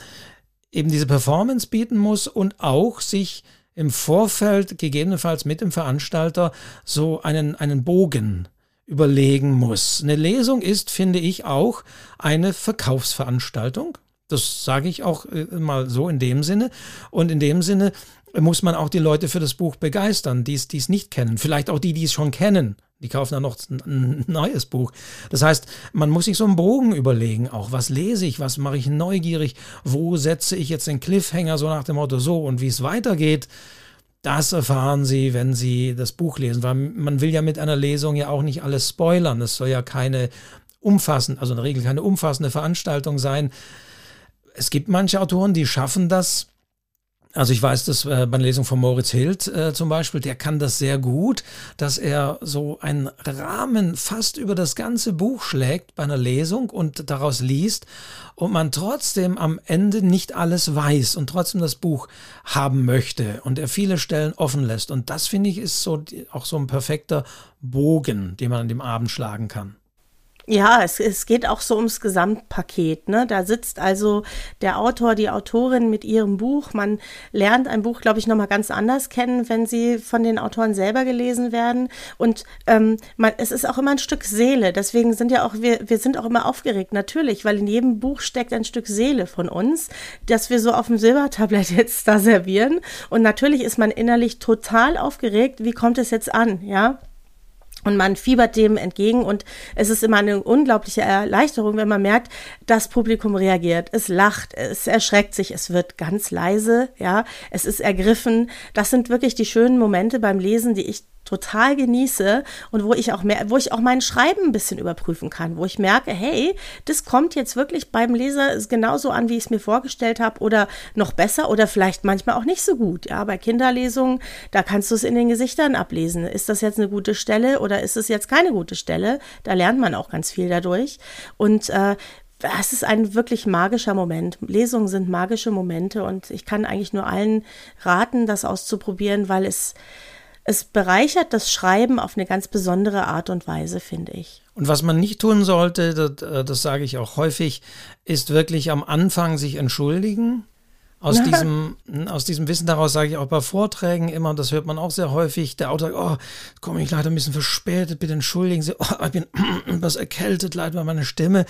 eben diese Performance bieten muss und auch sich im Vorfeld gegebenenfalls mit dem Veranstalter so einen, einen Bogen überlegen muss. Eine Lesung ist, finde ich, auch eine Verkaufsveranstaltung. Das sage ich auch äh, mal so in dem Sinne. Und in dem Sinne muss man auch die Leute für das Buch begeistern, die es nicht kennen. Vielleicht auch die, die es schon kennen. Die kaufen dann noch ein neues Buch. Das heißt, man muss sich so einen Bogen überlegen, auch was lese ich, was mache ich neugierig, wo setze ich jetzt den Cliffhanger so nach dem Motto so und wie es weitergeht. Das erfahren Sie, wenn Sie das Buch lesen, weil man will ja mit einer Lesung ja auch nicht alles spoilern. Es soll ja keine umfassende, also in der Regel keine umfassende Veranstaltung sein. Es gibt manche Autoren, die schaffen das, also ich weiß das äh, bei der Lesung von Moritz Hild äh, zum Beispiel, der kann das sehr gut, dass er so einen Rahmen fast über das ganze Buch schlägt bei einer Lesung und daraus liest und man trotzdem am Ende nicht alles weiß und trotzdem das Buch haben möchte und er viele Stellen offen lässt. Und das finde ich ist so auch so ein perfekter Bogen, den man an dem Abend schlagen kann. Ja, es, es geht auch so ums Gesamtpaket. Ne? Da sitzt also der Autor, die Autorin mit ihrem Buch. Man lernt ein Buch, glaube ich, nochmal ganz anders kennen, wenn sie von den Autoren selber gelesen werden. Und ähm, man, es ist auch immer ein Stück Seele. Deswegen sind ja auch wir, wir sind auch immer aufgeregt, natürlich, weil in jedem Buch steckt ein Stück Seele von uns, das wir so auf dem Silbertablett jetzt da servieren. Und natürlich ist man innerlich total aufgeregt. Wie kommt es jetzt an? Ja. Und man fiebert dem entgegen und es ist immer eine unglaubliche Erleichterung, wenn man merkt, das Publikum reagiert, es lacht, es erschreckt sich, es wird ganz leise, ja, es ist ergriffen. Das sind wirklich die schönen Momente beim Lesen, die ich total genieße und wo ich auch mehr, wo ich auch mein Schreiben ein bisschen überprüfen kann, wo ich merke, hey, das kommt jetzt wirklich beim Leser genauso an, wie ich es mir vorgestellt habe oder noch besser oder vielleicht manchmal auch nicht so gut. Ja, bei Kinderlesungen, da kannst du es in den Gesichtern ablesen. Ist das jetzt eine gute Stelle oder ist es jetzt keine gute Stelle? Da lernt man auch ganz viel dadurch und äh, es ist ein wirklich magischer Moment. Lesungen sind magische Momente und ich kann eigentlich nur allen raten, das auszuprobieren, weil es es bereichert das Schreiben auf eine ganz besondere Art und Weise, finde ich. Und was man nicht tun sollte, das, äh, das sage ich auch häufig, ist wirklich am Anfang sich entschuldigen. Aus diesem, aus diesem Wissen daraus sage ich auch bei Vorträgen immer, und das hört man auch sehr häufig, der Autor oh, komme ich leider ein bisschen verspätet, bitte entschuldigen Sie, oh, ich bin etwas erkältet, leider meine Stimme.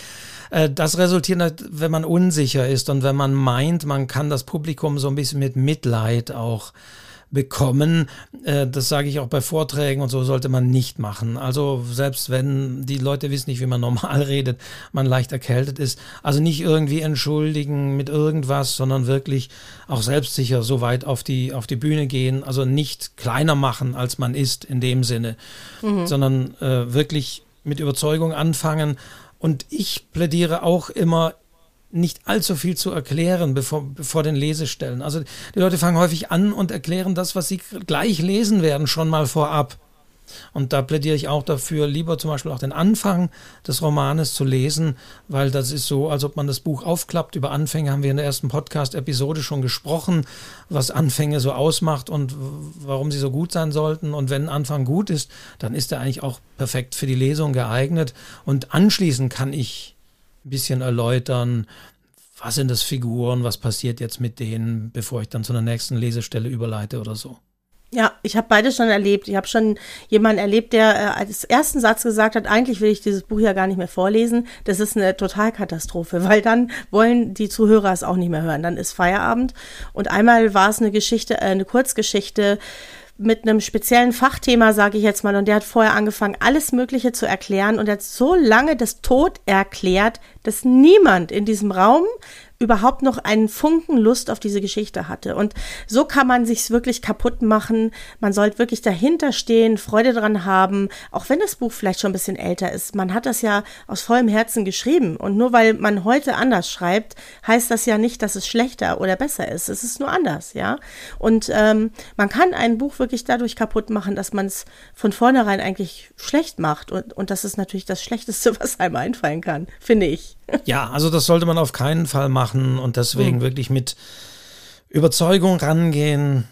Äh, das resultiert, wenn man unsicher ist und wenn man meint, man kann das Publikum so ein bisschen mit Mitleid auch bekommen. Äh, das sage ich auch bei Vorträgen und so sollte man nicht machen. Also selbst wenn die Leute wissen nicht, wie man normal redet, man leicht erkältet ist. Also nicht irgendwie entschuldigen mit irgendwas, sondern wirklich auch selbstsicher so weit auf die, auf die Bühne gehen. Also nicht kleiner machen, als man ist in dem Sinne, mhm. sondern äh, wirklich mit Überzeugung anfangen. Und ich plädiere auch immer nicht allzu viel zu erklären bevor, bevor den Lesestellen. Also die Leute fangen häufig an und erklären das, was sie gleich lesen werden, schon mal vorab. Und da plädiere ich auch dafür, lieber zum Beispiel auch den Anfang des Romanes zu lesen, weil das ist so, als ob man das Buch aufklappt. Über Anfänge haben wir in der ersten Podcast-Episode schon gesprochen, was Anfänge so ausmacht und warum sie so gut sein sollten. Und wenn ein Anfang gut ist, dann ist er eigentlich auch perfekt für die Lesung geeignet. Und anschließend kann ich ein bisschen erläutern, was sind das Figuren, was passiert jetzt mit denen, bevor ich dann zu der nächsten Lesestelle überleite oder so. Ja, ich habe beides schon erlebt. Ich habe schon jemanden erlebt, der äh, als ersten Satz gesagt hat, eigentlich will ich dieses Buch ja gar nicht mehr vorlesen. Das ist eine Totalkatastrophe, weil dann wollen die Zuhörer es auch nicht mehr hören. Dann ist Feierabend. Und einmal war es eine Geschichte, äh, eine Kurzgeschichte mit einem speziellen Fachthema, sage ich jetzt mal, und der hat vorher angefangen, alles Mögliche zu erklären und hat so lange das Tod erklärt, dass niemand in diesem Raum überhaupt noch einen Funken Lust auf diese Geschichte hatte. Und so kann man sich's wirklich kaputt machen. Man sollte wirklich dahinter stehen, Freude dran haben, auch wenn das Buch vielleicht schon ein bisschen älter ist. Man hat das ja aus vollem Herzen geschrieben. Und nur weil man heute anders schreibt, heißt das ja nicht, dass es schlechter oder besser ist. Es ist nur anders, ja. Und ähm, man kann ein Buch wirklich dadurch kaputt machen, dass man es von vornherein eigentlich schlecht macht. Und, und das ist natürlich das Schlechteste, was einem einfallen kann, finde ich. Ja, also das sollte man auf keinen Fall machen und deswegen mhm. wirklich mit Überzeugung rangehen.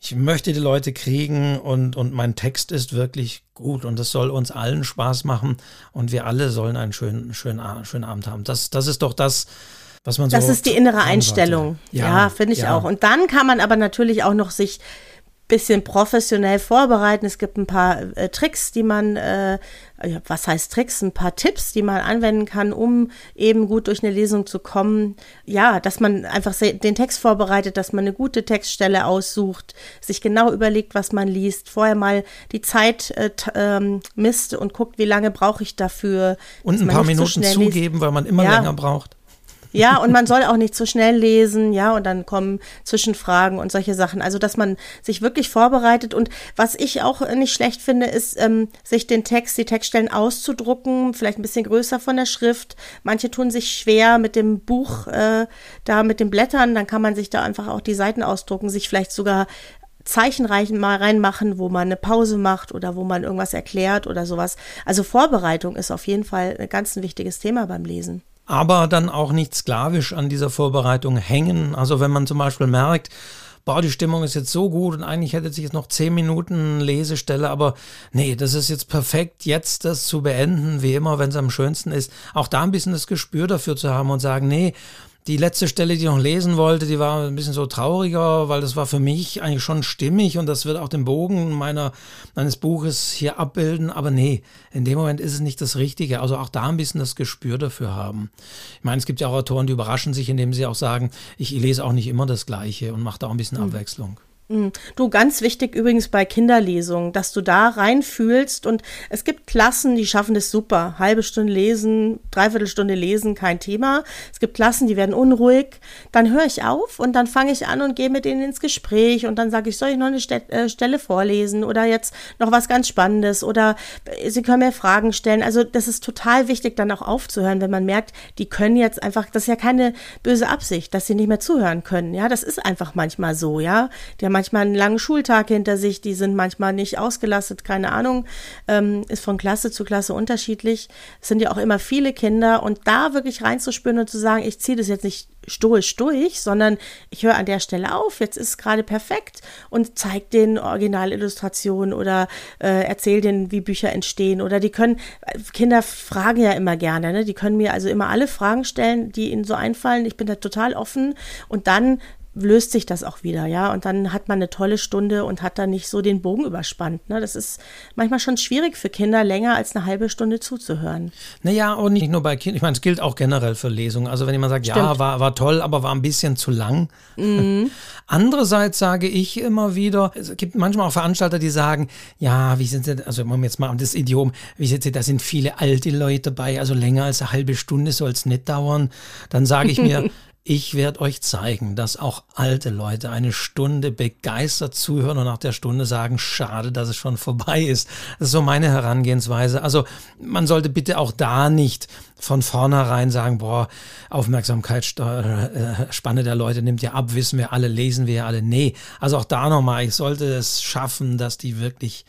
Ich möchte die Leute kriegen und, und mein Text ist wirklich gut und das soll uns allen Spaß machen und wir alle sollen einen schönen, schönen, schönen Abend haben. Das, das ist doch das, was man so. Das ist die innere Einstellung. Ja, ja finde ich ja. auch. Und dann kann man aber natürlich auch noch sich bisschen professionell vorbereiten. Es gibt ein paar äh, Tricks, die man, äh, was heißt Tricks, ein paar Tipps, die man anwenden kann, um eben gut durch eine Lesung zu kommen. Ja, dass man einfach den Text vorbereitet, dass man eine gute Textstelle aussucht, sich genau überlegt, was man liest, vorher mal die Zeit äh, ähm, misst und guckt, wie lange brauche ich dafür. Und ein paar Minuten so zugeben, liest. weil man immer ja. länger braucht. Ja, und man soll auch nicht zu schnell lesen, ja, und dann kommen Zwischenfragen und solche Sachen. Also, dass man sich wirklich vorbereitet. Und was ich auch nicht schlecht finde, ist, ähm, sich den Text, die Textstellen auszudrucken, vielleicht ein bisschen größer von der Schrift. Manche tun sich schwer mit dem Buch, äh, da mit den Blättern, dann kann man sich da einfach auch die Seiten ausdrucken, sich vielleicht sogar Zeichen mal reinmachen, wo man eine Pause macht oder wo man irgendwas erklärt oder sowas. Also Vorbereitung ist auf jeden Fall ein ganz wichtiges Thema beim Lesen aber dann auch nicht sklavisch an dieser Vorbereitung hängen. Also wenn man zum Beispiel merkt, boah, die Stimmung ist jetzt so gut und eigentlich hätte sich jetzt noch zehn Minuten Lesestelle, aber nee, das ist jetzt perfekt, jetzt das zu beenden, wie immer, wenn es am schönsten ist. Auch da ein bisschen das Gespür dafür zu haben und sagen, nee, die letzte Stelle, die ich noch lesen wollte, die war ein bisschen so trauriger, weil das war für mich eigentlich schon stimmig und das wird auch den Bogen meiner, meines Buches hier abbilden. Aber nee, in dem Moment ist es nicht das Richtige. Also auch da ein bisschen das Gespür dafür haben. Ich meine, es gibt ja auch Autoren, die überraschen sich, indem sie auch sagen, ich lese auch nicht immer das Gleiche und mache da auch ein bisschen mhm. Abwechslung. Mhm. Du, ganz wichtig übrigens bei Kinderlesungen, dass du da reinfühlst und es gibt Klassen, die schaffen das super. Halbe Stunde lesen, dreiviertel Stunde lesen, kein Thema. Es gibt Klassen, die werden unruhig. Dann höre ich auf und dann fange ich an und gehe mit denen ins Gespräch und dann sage ich, soll ich noch eine äh, Stelle vorlesen oder jetzt noch was ganz Spannendes oder äh, sie können mir Fragen stellen. Also das ist total wichtig, dann auch aufzuhören, wenn man merkt, die können jetzt einfach, das ist ja keine böse Absicht, dass sie nicht mehr zuhören können. Ja, das ist einfach manchmal so, ja. Die haben manchmal einen langen Schultag hinter sich, die sind manchmal nicht ausgelastet, keine Ahnung, ähm, ist von Klasse zu Klasse unterschiedlich. Es sind ja auch immer viele Kinder und da wirklich reinzuspüren und zu sagen, ich ziehe das jetzt nicht stoisch durch, sondern ich höre an der Stelle auf, jetzt ist es gerade perfekt und zeige den Originalillustrationen oder äh, erzähle denen, wie Bücher entstehen oder die können, Kinder fragen ja immer gerne, ne? die können mir also immer alle Fragen stellen, die ihnen so einfallen, ich bin da total offen und dann löst sich das auch wieder, ja. Und dann hat man eine tolle Stunde und hat dann nicht so den Bogen überspannt. Ne? Das ist manchmal schon schwierig für Kinder, länger als eine halbe Stunde zuzuhören. Naja, und nicht nur bei Kindern. Ich meine, es gilt auch generell für Lesungen. Also wenn jemand sagt, Stimmt. ja, war, war toll, aber war ein bisschen zu lang. Mhm. Andererseits sage ich immer wieder, es gibt manchmal auch Veranstalter, die sagen, ja, wie sind sie, also wenn wir jetzt mal das Idiom, wie sind sie, da sind viele alte Leute dabei, also länger als eine halbe Stunde soll es nicht dauern. Dann sage ich mir, Ich werde euch zeigen, dass auch alte Leute eine Stunde begeistert zuhören und nach der Stunde sagen, schade, dass es schon vorbei ist. Das ist so meine Herangehensweise. Also man sollte bitte auch da nicht von vornherein sagen, boah, Aufmerksamkeitsspanne äh, der Leute nimmt ja ab, wissen wir alle, lesen wir ja alle. Nee, also auch da nochmal, ich sollte es schaffen, dass die wirklich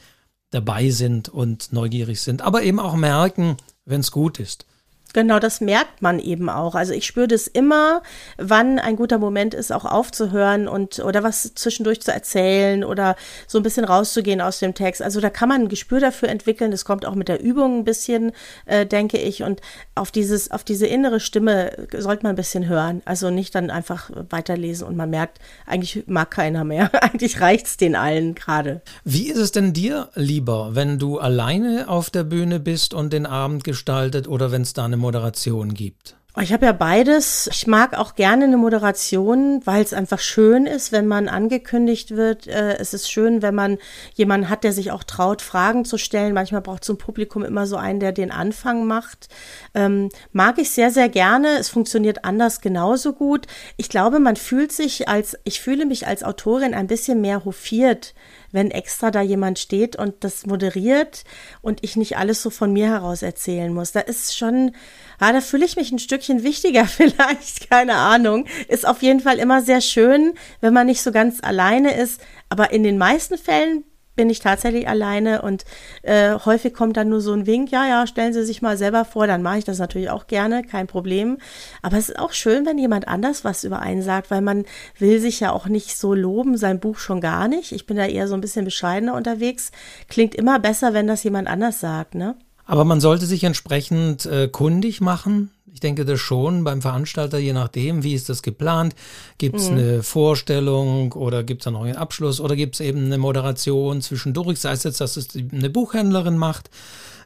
dabei sind und neugierig sind, aber eben auch merken, wenn es gut ist. Genau, das merkt man eben auch. Also ich spüre das immer, wann ein guter Moment ist, auch aufzuhören und oder was zwischendurch zu erzählen oder so ein bisschen rauszugehen aus dem Text. Also da kann man ein Gespür dafür entwickeln. Das kommt auch mit der Übung ein bisschen, äh, denke ich. Und auf dieses, auf diese innere Stimme sollte man ein bisschen hören. Also nicht dann einfach weiterlesen und man merkt, eigentlich mag keiner mehr. eigentlich reicht's den allen gerade. Wie ist es denn dir lieber, wenn du alleine auf der Bühne bist und den Abend gestaltet oder wenn es da eine Moderation gibt? Oh, ich habe ja beides. Ich mag auch gerne eine Moderation, weil es einfach schön ist, wenn man angekündigt wird. Äh, es ist schön, wenn man jemanden hat, der sich auch traut, Fragen zu stellen. Manchmal braucht so ein Publikum immer so einen, der den Anfang macht. Ähm, mag ich sehr, sehr gerne. Es funktioniert anders genauso gut. Ich glaube, man fühlt sich als, ich fühle mich als Autorin ein bisschen mehr hofiert, wenn extra da jemand steht und das moderiert und ich nicht alles so von mir heraus erzählen muss. Da ist schon, ah, da fühle ich mich ein Stückchen wichtiger vielleicht, keine Ahnung. Ist auf jeden Fall immer sehr schön, wenn man nicht so ganz alleine ist. Aber in den meisten Fällen bin ich tatsächlich alleine und äh, häufig kommt dann nur so ein Wink, ja, ja, stellen Sie sich mal selber vor, dann mache ich das natürlich auch gerne, kein Problem. Aber es ist auch schön, wenn jemand anders was über einen sagt, weil man will sich ja auch nicht so loben, sein Buch schon gar nicht. Ich bin da eher so ein bisschen bescheidener unterwegs. Klingt immer besser, wenn das jemand anders sagt, ne? Aber man sollte sich entsprechend äh, kundig machen. Ich denke das schon beim Veranstalter, je nachdem, wie ist das geplant. Gibt es mhm. eine Vorstellung oder gibt es da noch einen Abschluss oder gibt es eben eine Moderation zwischendurch, sei es jetzt, dass es eine Buchhändlerin macht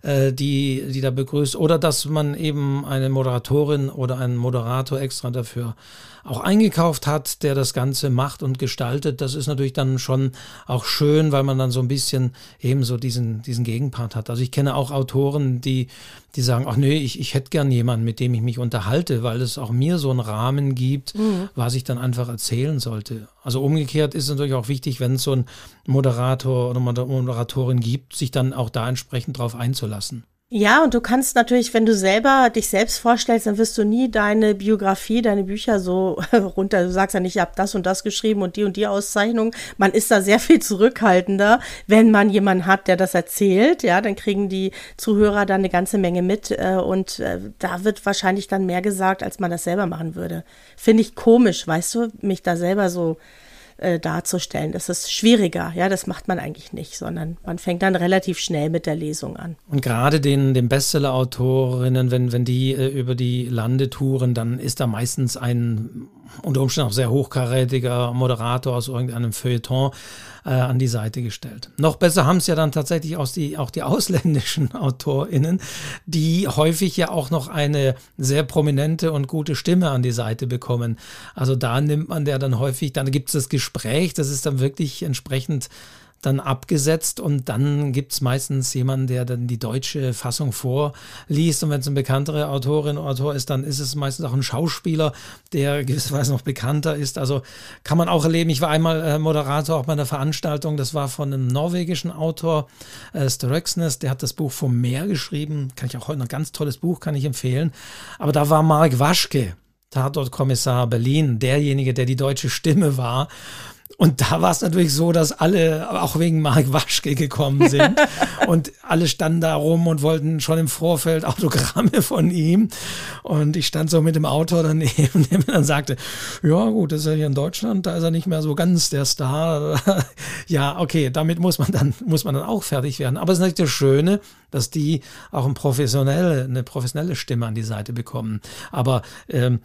äh, die, die da begrüßt. Oder dass man eben eine Moderatorin oder einen Moderator extra dafür auch eingekauft hat, der das Ganze macht und gestaltet. Das ist natürlich dann schon auch schön, weil man dann so ein bisschen eben so diesen, diesen Gegenpart hat. Also ich kenne auch Autoren, die, die sagen, ach nee, ich, ich hätte gern jemanden, mit dem ich mich unterhalte, weil es auch mir so einen Rahmen gibt, mhm. was ich dann einfach erzählen sollte. Also umgekehrt ist es natürlich auch wichtig, wenn es so einen Moderator oder Moderatorin gibt, sich dann auch da entsprechend drauf einzulassen. Ja, und du kannst natürlich, wenn du selber dich selbst vorstellst, dann wirst du nie deine Biografie, deine Bücher so runter. Du sagst ja nicht, ich habe das und das geschrieben und die und die Auszeichnung. Man ist da sehr viel zurückhaltender, wenn man jemanden hat, der das erzählt. Ja, dann kriegen die Zuhörer dann eine ganze Menge mit äh, und äh, da wird wahrscheinlich dann mehr gesagt, als man das selber machen würde. Finde ich komisch, weißt du, mich da selber so äh, darzustellen. Das ist schwieriger, ja, das macht man eigentlich nicht, sondern man fängt dann relativ schnell mit der Lesung an. Und gerade den, den Bestseller-Autorinnen, wenn, wenn die äh, über die Lande touren, dann ist da meistens ein unter Umständen auch sehr hochkarätiger Moderator aus irgendeinem Feuilleton äh, an die Seite gestellt. Noch besser haben es ja dann tatsächlich auch die, auch die ausländischen AutorInnen, die häufig ja auch noch eine sehr prominente und gute Stimme an die Seite bekommen. Also da nimmt man der dann häufig, dann gibt es das Gespräch, das ist dann wirklich entsprechend dann abgesetzt und dann gibt es meistens jemanden, der dann die deutsche Fassung vorliest und wenn es eine bekanntere Autorin oder Autor ist, dann ist es meistens auch ein Schauspieler, der gewisserweise noch bekannter ist. Also kann man auch erleben. Ich war einmal äh, Moderator auch bei einer Veranstaltung, das war von einem norwegischen Autor, äh, der hat das Buch vom Meer geschrieben, kann ich auch heute noch ganz tolles Buch, kann ich empfehlen. Aber da war Mark Waschke, Tatortkommissar Berlin, derjenige, der die deutsche Stimme war. Und da war es natürlich so, dass alle auch wegen Mark Waschke gekommen sind und alle standen da rum und wollten schon im Vorfeld Autogramme von ihm. Und ich stand so mit dem Autor daneben, der mir dann sagte, ja gut, das ist ja hier in Deutschland, da ist er nicht mehr so ganz der Star. ja, okay, damit muss man dann, muss man dann auch fertig werden. Aber es ist natürlich das Schöne, dass die auch ein professionelle, eine professionelle Stimme an die Seite bekommen. Aber ähm,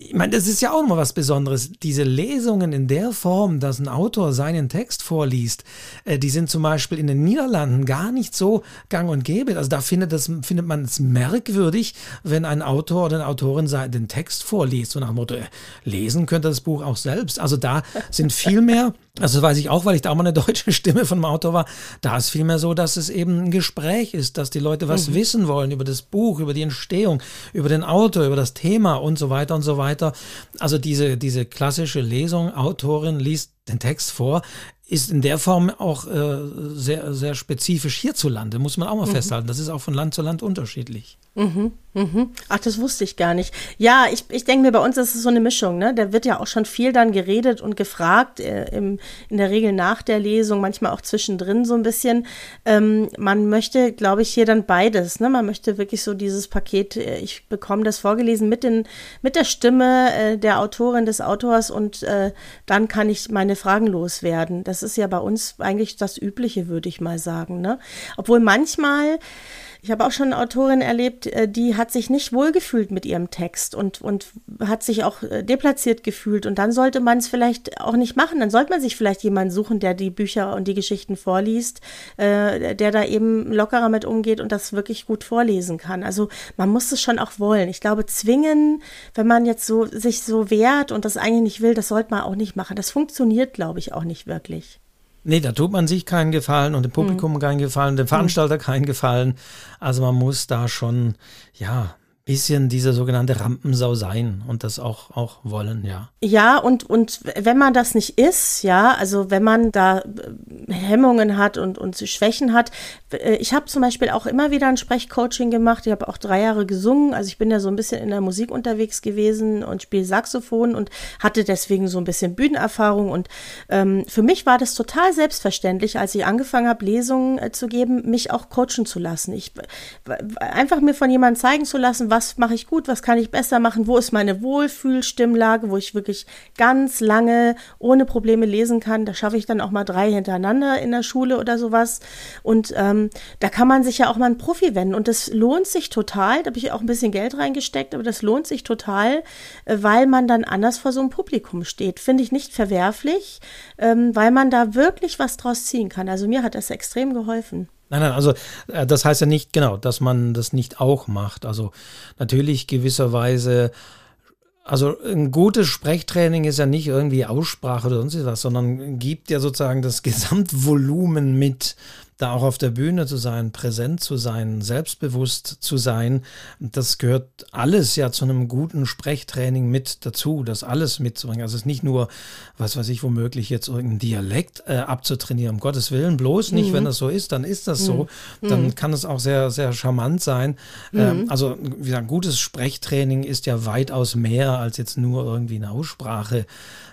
ich meine, das ist ja auch nochmal was Besonderes. Diese Lesungen in der Form, dass ein Autor seinen Text vorliest, äh, die sind zum Beispiel in den Niederlanden gar nicht so gang und gäbe. Also da findet, das, findet man es merkwürdig, wenn ein Autor oder eine Autorin den Text vorliest. So nach dem Motto, äh, lesen könnte das Buch auch selbst. Also da sind viel mehr also weiß ich auch, weil ich da auch mal eine deutsche Stimme von einem Autor war. Da ist vielmehr so, dass es eben ein Gespräch ist, dass die Leute was mhm. wissen wollen über das Buch, über die Entstehung, über den Autor, über das Thema und so weiter und so weiter. Also diese, diese klassische Lesung, Autorin liest den Text vor, ist in der Form auch äh, sehr, sehr spezifisch hierzulande, muss man auch mal mhm. festhalten. Das ist auch von Land zu Land unterschiedlich. Mhm, mhm. Ach, das wusste ich gar nicht. Ja, ich, ich denke mir, bei uns ist es so eine Mischung. Ne? Da wird ja auch schon viel dann geredet und gefragt, äh, im, in der Regel nach der Lesung, manchmal auch zwischendrin so ein bisschen. Ähm, man möchte, glaube ich, hier dann beides. Ne? Man möchte wirklich so dieses Paket, äh, ich bekomme das vorgelesen mit, den, mit der Stimme äh, der Autorin, des Autors und äh, dann kann ich meine Fragen loswerden. Das ist ja bei uns eigentlich das Übliche, würde ich mal sagen. Ne? Obwohl manchmal ich habe auch schon eine Autorin erlebt, äh, die hat sich nicht wohlgefühlt mit ihrem Text und, und hat sich auch äh, deplatziert gefühlt. Und dann sollte man es vielleicht auch nicht machen. Dann sollte man sich vielleicht jemanden suchen, der die Bücher und die Geschichten vorliest, äh, der da eben lockerer mit umgeht und das wirklich gut vorlesen kann. Also man muss es schon auch wollen. Ich glaube, zwingen, wenn man jetzt so sich so wehrt und das eigentlich nicht will, das sollte man auch nicht machen. Das funktioniert, glaube ich, auch nicht wirklich. Nee, da tut man sich keinen Gefallen und dem Publikum mhm. keinen Gefallen, dem Veranstalter mhm. keinen Gefallen. Also man muss da schon, ja, bisschen diese sogenannte Rampensau sein und das auch, auch wollen, ja. Ja, und, und wenn man das nicht ist, ja, also wenn man da äh, Hemmungen hat und, und Schwächen hat, ich habe zum Beispiel auch immer wieder ein Sprechcoaching gemacht, ich habe auch drei Jahre gesungen, also ich bin ja so ein bisschen in der Musik unterwegs gewesen und spiele Saxophon und hatte deswegen so ein bisschen Bühnenerfahrung und ähm, für mich war das total selbstverständlich, als ich angefangen habe, Lesungen äh, zu geben, mich auch coachen zu lassen. Ich einfach mir von jemandem zeigen zu lassen, was was mache ich gut, was kann ich besser machen, wo ist meine Wohlfühlstimmlage, wo ich wirklich ganz lange ohne Probleme lesen kann. Da schaffe ich dann auch mal drei hintereinander in der Schule oder sowas. Und ähm, da kann man sich ja auch mal einen Profi wenden. Und das lohnt sich total. Da habe ich auch ein bisschen Geld reingesteckt, aber das lohnt sich total, äh, weil man dann anders vor so einem Publikum steht. Finde ich nicht verwerflich, ähm, weil man da wirklich was draus ziehen kann. Also mir hat das extrem geholfen. Nein, nein, also äh, das heißt ja nicht genau, dass man das nicht auch macht. Also natürlich gewisserweise, also ein gutes Sprechtraining ist ja nicht irgendwie Aussprache oder sonst was, sondern gibt ja sozusagen das Gesamtvolumen mit da auch auf der Bühne zu sein, präsent zu sein, selbstbewusst zu sein, das gehört alles ja zu einem guten Sprechtraining mit dazu, das alles mitzubringen. Also es ist nicht nur, was weiß ich, womöglich jetzt irgendein Dialekt äh, abzutrainieren, um Gottes Willen, bloß nicht, mhm. wenn das so ist, dann ist das so. Mhm. Dann kann es auch sehr, sehr charmant sein. Mhm. Ähm, also, wie gesagt, gutes Sprechtraining ist ja weitaus mehr als jetzt nur irgendwie eine Aussprache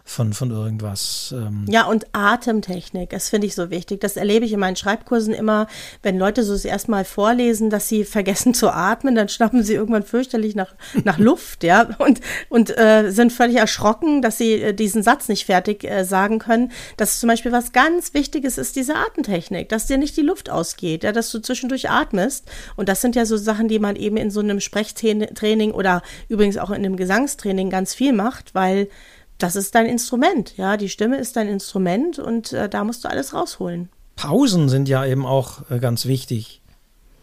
von, von irgendwas. Ähm. Ja, und Atemtechnik, das finde ich so wichtig. Das erlebe ich in meinen Schreibkursen immer, wenn Leute so das erste Mal vorlesen, dass sie vergessen zu atmen, dann schnappen sie irgendwann fürchterlich nach, nach Luft, ja, und, und äh, sind völlig erschrocken, dass sie äh, diesen Satz nicht fertig äh, sagen können. Das ist zum Beispiel was ganz Wichtiges ist, diese Atemtechnik, dass dir nicht die Luft ausgeht, ja, dass du zwischendurch atmest. Und das sind ja so Sachen, die man eben in so einem Sprechtraining oder übrigens auch in einem Gesangstraining ganz viel macht, weil das ist dein Instrument, ja, die Stimme ist dein Instrument und äh, da musst du alles rausholen. Pausen sind ja eben auch äh, ganz wichtig.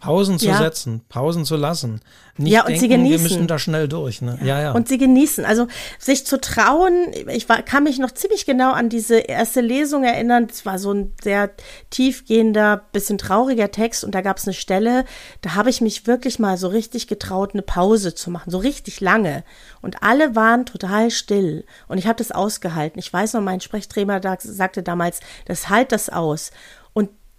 Pausen zu ja. setzen, Pausen zu lassen. Nicht ja, und denken, sie genießen. wir müssen da schnell durch. Ne? Ja. ja. ja, Und sie genießen. Also sich zu trauen, ich war, kann mich noch ziemlich genau an diese erste Lesung erinnern. Es war so ein sehr tiefgehender, bisschen trauriger Text und da gab es eine Stelle, da habe ich mich wirklich mal so richtig getraut, eine Pause zu machen, so richtig lange. Und alle waren total still und ich habe das ausgehalten. Ich weiß noch, mein Sprechtrainer sagte damals, das halt das aus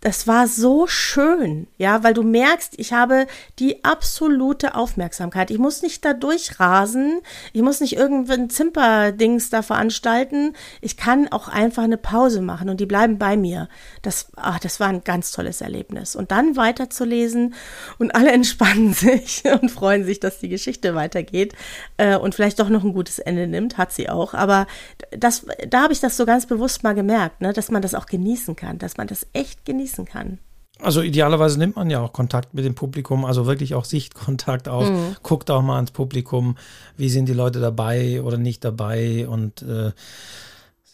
das war so schön, ja, weil du merkst, ich habe die absolute Aufmerksamkeit. Ich muss nicht da durchrasen, ich muss nicht irgendein Zimperdings da veranstalten. Ich kann auch einfach eine Pause machen und die bleiben bei mir. Das, ach, das war ein ganz tolles Erlebnis. Und dann weiterzulesen und alle entspannen sich und freuen sich, dass die Geschichte weitergeht äh, und vielleicht doch noch ein gutes Ende nimmt, hat sie auch. Aber das, da habe ich das so ganz bewusst mal gemerkt, ne, dass man das auch genießen kann, dass man das echt genießen genießen kann. Also idealerweise nimmt man ja auch Kontakt mit dem Publikum, also wirklich auch Sichtkontakt auf, mhm. guckt auch mal ans Publikum, wie sind die Leute dabei oder nicht dabei und äh,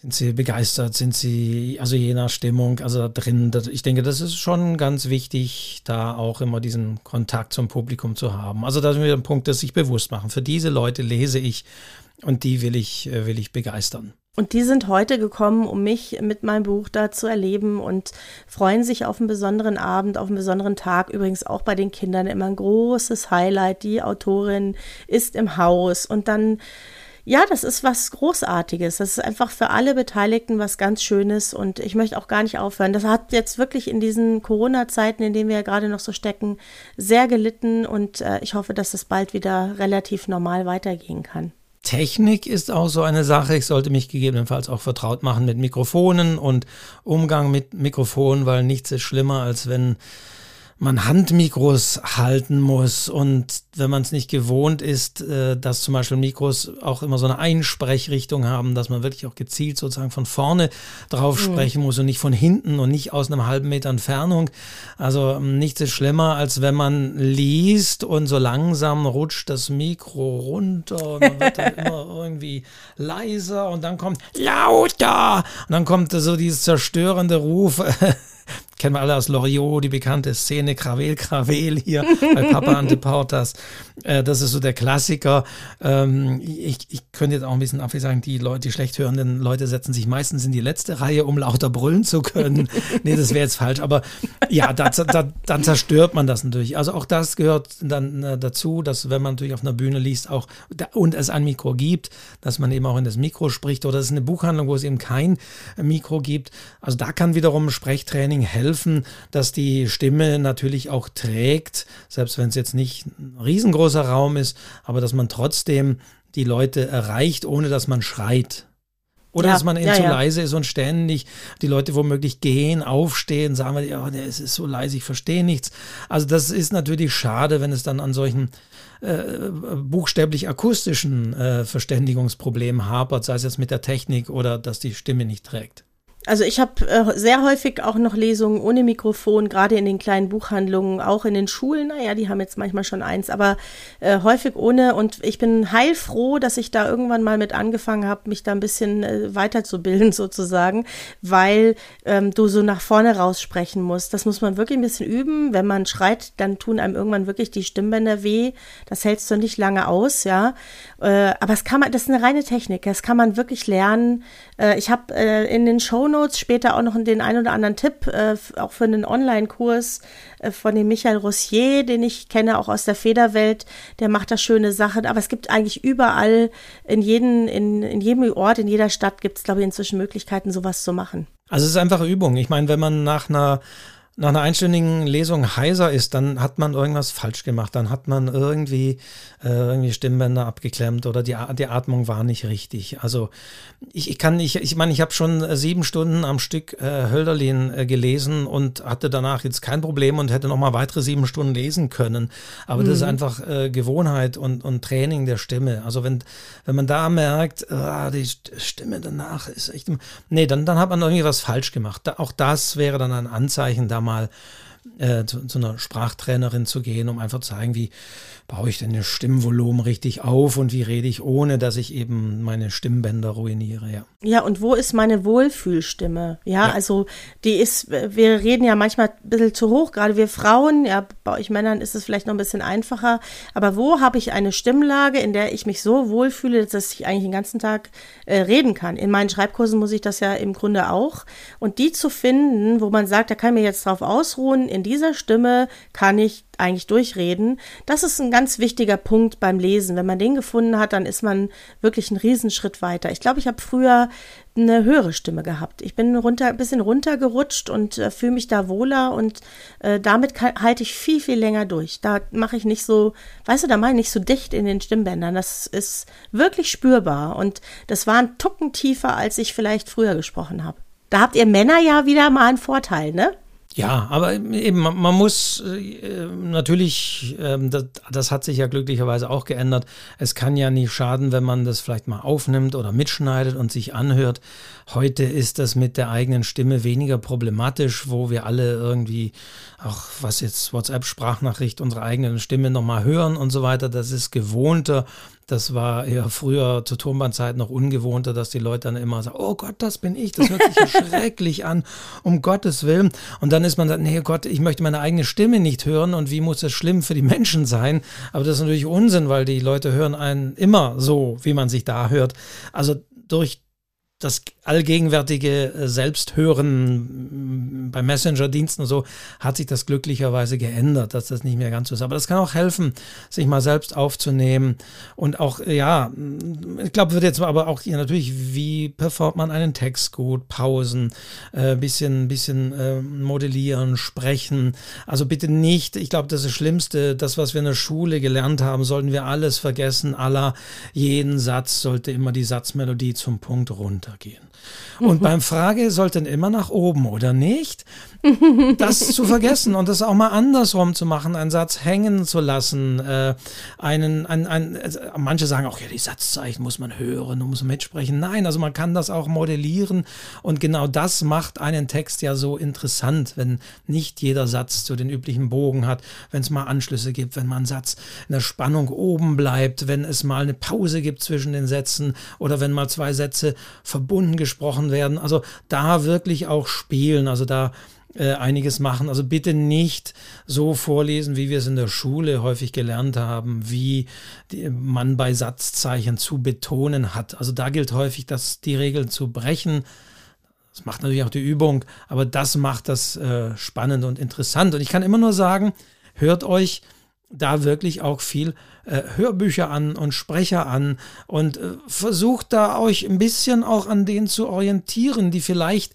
sind sie begeistert, sind sie, also je nach Stimmung, also da drin, das, ich denke, das ist schon ganz wichtig, da auch immer diesen Kontakt zum Publikum zu haben. Also da sind wir ein Punkt, das sich bewusst machen. Für diese Leute lese ich und die will ich, äh, will ich begeistern. Und die sind heute gekommen, um mich mit meinem Buch da zu erleben und freuen sich auf einen besonderen Abend, auf einen besonderen Tag. Übrigens auch bei den Kindern immer ein großes Highlight. Die Autorin ist im Haus und dann ja, das ist was Großartiges. Das ist einfach für alle Beteiligten was ganz Schönes und ich möchte auch gar nicht aufhören. Das hat jetzt wirklich in diesen Corona-Zeiten, in denen wir ja gerade noch so stecken, sehr gelitten und äh, ich hoffe, dass es bald wieder relativ normal weitergehen kann. Technik ist auch so eine Sache. Ich sollte mich gegebenenfalls auch vertraut machen mit Mikrofonen und Umgang mit Mikrofonen, weil nichts ist schlimmer, als wenn man Handmikros halten muss und wenn man es nicht gewohnt ist, äh, dass zum Beispiel Mikros auch immer so eine Einsprechrichtung haben, dass man wirklich auch gezielt sozusagen von vorne drauf mhm. sprechen muss und nicht von hinten und nicht aus einem halben Meter Entfernung. Also ähm, nichts ist schlimmer, als wenn man liest und so langsam rutscht das Mikro runter und man wird dann immer irgendwie leiser und dann kommt lauter und dann kommt so dieses zerstörende Ruf kennen wir alle aus Loriot, die bekannte Szene Kravel, Kravel hier bei Papa Antiportas. Äh, das ist so der Klassiker. Ähm, ich, ich könnte jetzt auch ein bisschen abwesend sagen, die Leute, die schlecht hörenden Leute setzen sich meistens in die letzte Reihe, um lauter brüllen zu können. nee, das wäre jetzt falsch. Aber ja, da, da, dann zerstört man das natürlich. Also auch das gehört dann äh, dazu, dass wenn man natürlich auf einer Bühne liest, auch und es ein Mikro gibt, dass man eben auch in das Mikro spricht. Oder es ist eine Buchhandlung, wo es eben kein Mikro gibt. Also da kann wiederum Sprechtraining helfen helfen, dass die Stimme natürlich auch trägt, selbst wenn es jetzt nicht ein riesengroßer Raum ist, aber dass man trotzdem die Leute erreicht, ohne dass man schreit. Oder ja, dass man eben ja, zu ja. leise ist und ständig die Leute womöglich gehen, aufstehen, sagen wir, ja, es ist so leise, ich verstehe nichts. Also das ist natürlich schade, wenn es dann an solchen äh, buchstäblich akustischen äh, Verständigungsproblemen hapert, sei es jetzt mit der Technik oder dass die Stimme nicht trägt. Also ich habe äh, sehr häufig auch noch Lesungen ohne Mikrofon, gerade in den kleinen Buchhandlungen, auch in den Schulen. Naja, die haben jetzt manchmal schon eins, aber äh, häufig ohne. Und ich bin heilfroh, dass ich da irgendwann mal mit angefangen habe, mich da ein bisschen äh, weiterzubilden sozusagen, weil ähm, du so nach vorne raussprechen musst. Das muss man wirklich ein bisschen üben. Wenn man schreit, dann tun einem irgendwann wirklich die Stimmbänder weh. Das hältst du nicht lange aus, ja. Äh, aber es kann man, das ist eine reine Technik. Das kann man wirklich lernen. Äh, ich habe äh, in den Shownotes später auch noch den einen oder anderen Tipp, äh, auch für einen Online-Kurs äh, von dem Michael Rossier, den ich kenne, auch aus der Federwelt. Der macht da schöne Sachen. Aber es gibt eigentlich überall, in, jeden, in, in jedem Ort, in jeder Stadt gibt es, glaube ich, inzwischen Möglichkeiten, sowas zu machen. Also es ist einfach Übung. Ich meine, wenn man nach einer nach einer einstündigen Lesung heiser ist, dann hat man irgendwas falsch gemacht. Dann hat man irgendwie, äh, irgendwie Stimmbänder abgeklemmt oder die, die Atmung war nicht richtig. Also ich, ich kann ich meine, ich habe schon sieben Stunden am Stück äh, Hölderlin äh, gelesen und hatte danach jetzt kein Problem und hätte noch mal weitere sieben Stunden lesen können. Aber mhm. das ist mhm. einfach äh, Gewohnheit und, und Training der Stimme. Also wenn, wenn man da merkt, ah, die Stimme danach ist echt, nee, dann, dann hat man irgendwie was falsch gemacht. Da, auch das wäre dann ein Anzeichen, da mal mal äh, zu, zu, einer Sprachtrainerin zu gehen, um einfach zu zeigen, wie baue ich denn das Stimmvolumen richtig auf und wie rede ich, ohne dass ich eben meine Stimmbänder ruiniere, ja. Ja, und wo ist meine Wohlfühlstimme? Ja, ja. also die ist, wir reden ja manchmal ein bisschen zu hoch, gerade wir Frauen, ja, bei euch Männern ist es vielleicht noch ein bisschen einfacher, aber wo habe ich eine Stimmlage, in der ich mich so wohlfühle, dass ich eigentlich den ganzen Tag äh, reden kann? In meinen Schreibkursen muss ich das ja im Grunde auch. Und die zu finden, wo man sagt, da kann ich mir jetzt drauf ausruhen, in dieser Stimme kann ich eigentlich durchreden. Das ist ein ganz wichtiger Punkt beim Lesen. Wenn man den gefunden hat, dann ist man wirklich einen Riesenschritt weiter. Ich glaube, ich habe früher eine höhere Stimme gehabt. Ich bin runter, ein bisschen runtergerutscht und äh, fühle mich da wohler und äh, damit halte ich viel, viel länger durch. Da mache ich nicht so, weißt du, da mache ich nicht so dicht in den Stimmbändern. Das ist wirklich spürbar und das war ein Tucken tiefer, als ich vielleicht früher gesprochen habe. Da habt ihr Männer ja wieder mal einen Vorteil, ne? Ja, aber eben, man muss äh, natürlich, äh, das, das, hat sich ja glücklicherweise auch geändert. Es kann ja nicht schaden, wenn man das vielleicht mal aufnimmt oder mitschneidet und sich anhört. Heute ist das mit der eigenen Stimme weniger problematisch, wo wir alle irgendwie, auch was jetzt WhatsApp-Sprachnachricht, unsere eigene Stimme nochmal hören und so weiter. Das ist gewohnter das war ja früher zur Turmbandzeit noch ungewohnter, dass die Leute dann immer sagen, oh Gott, das bin ich, das hört sich ja schrecklich an, um Gottes Willen. Und dann ist man dann, nee Gott, ich möchte meine eigene Stimme nicht hören und wie muss das schlimm für die Menschen sein? Aber das ist natürlich Unsinn, weil die Leute hören einen immer so, wie man sich da hört. Also durch das allgegenwärtige äh, Selbsthören bei Messenger-Diensten und so hat sich das glücklicherweise geändert, dass das nicht mehr ganz so ist. Aber das kann auch helfen, sich mal selbst aufzunehmen und auch, ja, ich glaube, wird jetzt aber auch hier natürlich, wie performt man einen Text gut, Pausen, äh, bisschen, bisschen äh, modellieren, sprechen. Also bitte nicht, ich glaube, das ist das Schlimmste, das, was wir in der Schule gelernt haben, sollten wir alles vergessen, aller, jeden Satz sollte immer die Satzmelodie zum Punkt runtergehen. Und beim Frage sollten immer nach oben oder nicht, das zu vergessen und das auch mal andersrum zu machen, einen Satz hängen zu lassen. Äh, einen, ein, ein, also manche sagen auch, ja, die Satzzeichen muss man hören, muss man mitsprechen. Nein, also man kann das auch modellieren und genau das macht einen Text ja so interessant, wenn nicht jeder Satz so den üblichen Bogen hat, wenn es mal Anschlüsse gibt, wenn man Satz in der Spannung oben bleibt, wenn es mal eine Pause gibt zwischen den Sätzen oder wenn mal zwei Sätze verbunden gesprochen werden. Also da wirklich auch spielen, also da äh, einiges machen. Also bitte nicht so vorlesen, wie wir es in der Schule häufig gelernt haben, wie man bei Satzzeichen zu betonen hat. Also da gilt häufig, dass die Regeln zu brechen. Das macht natürlich auch die Übung, aber das macht das äh, spannend und interessant. Und ich kann immer nur sagen, hört euch da wirklich auch viel äh, Hörbücher an und Sprecher an und äh, versucht da euch ein bisschen auch an denen zu orientieren, die vielleicht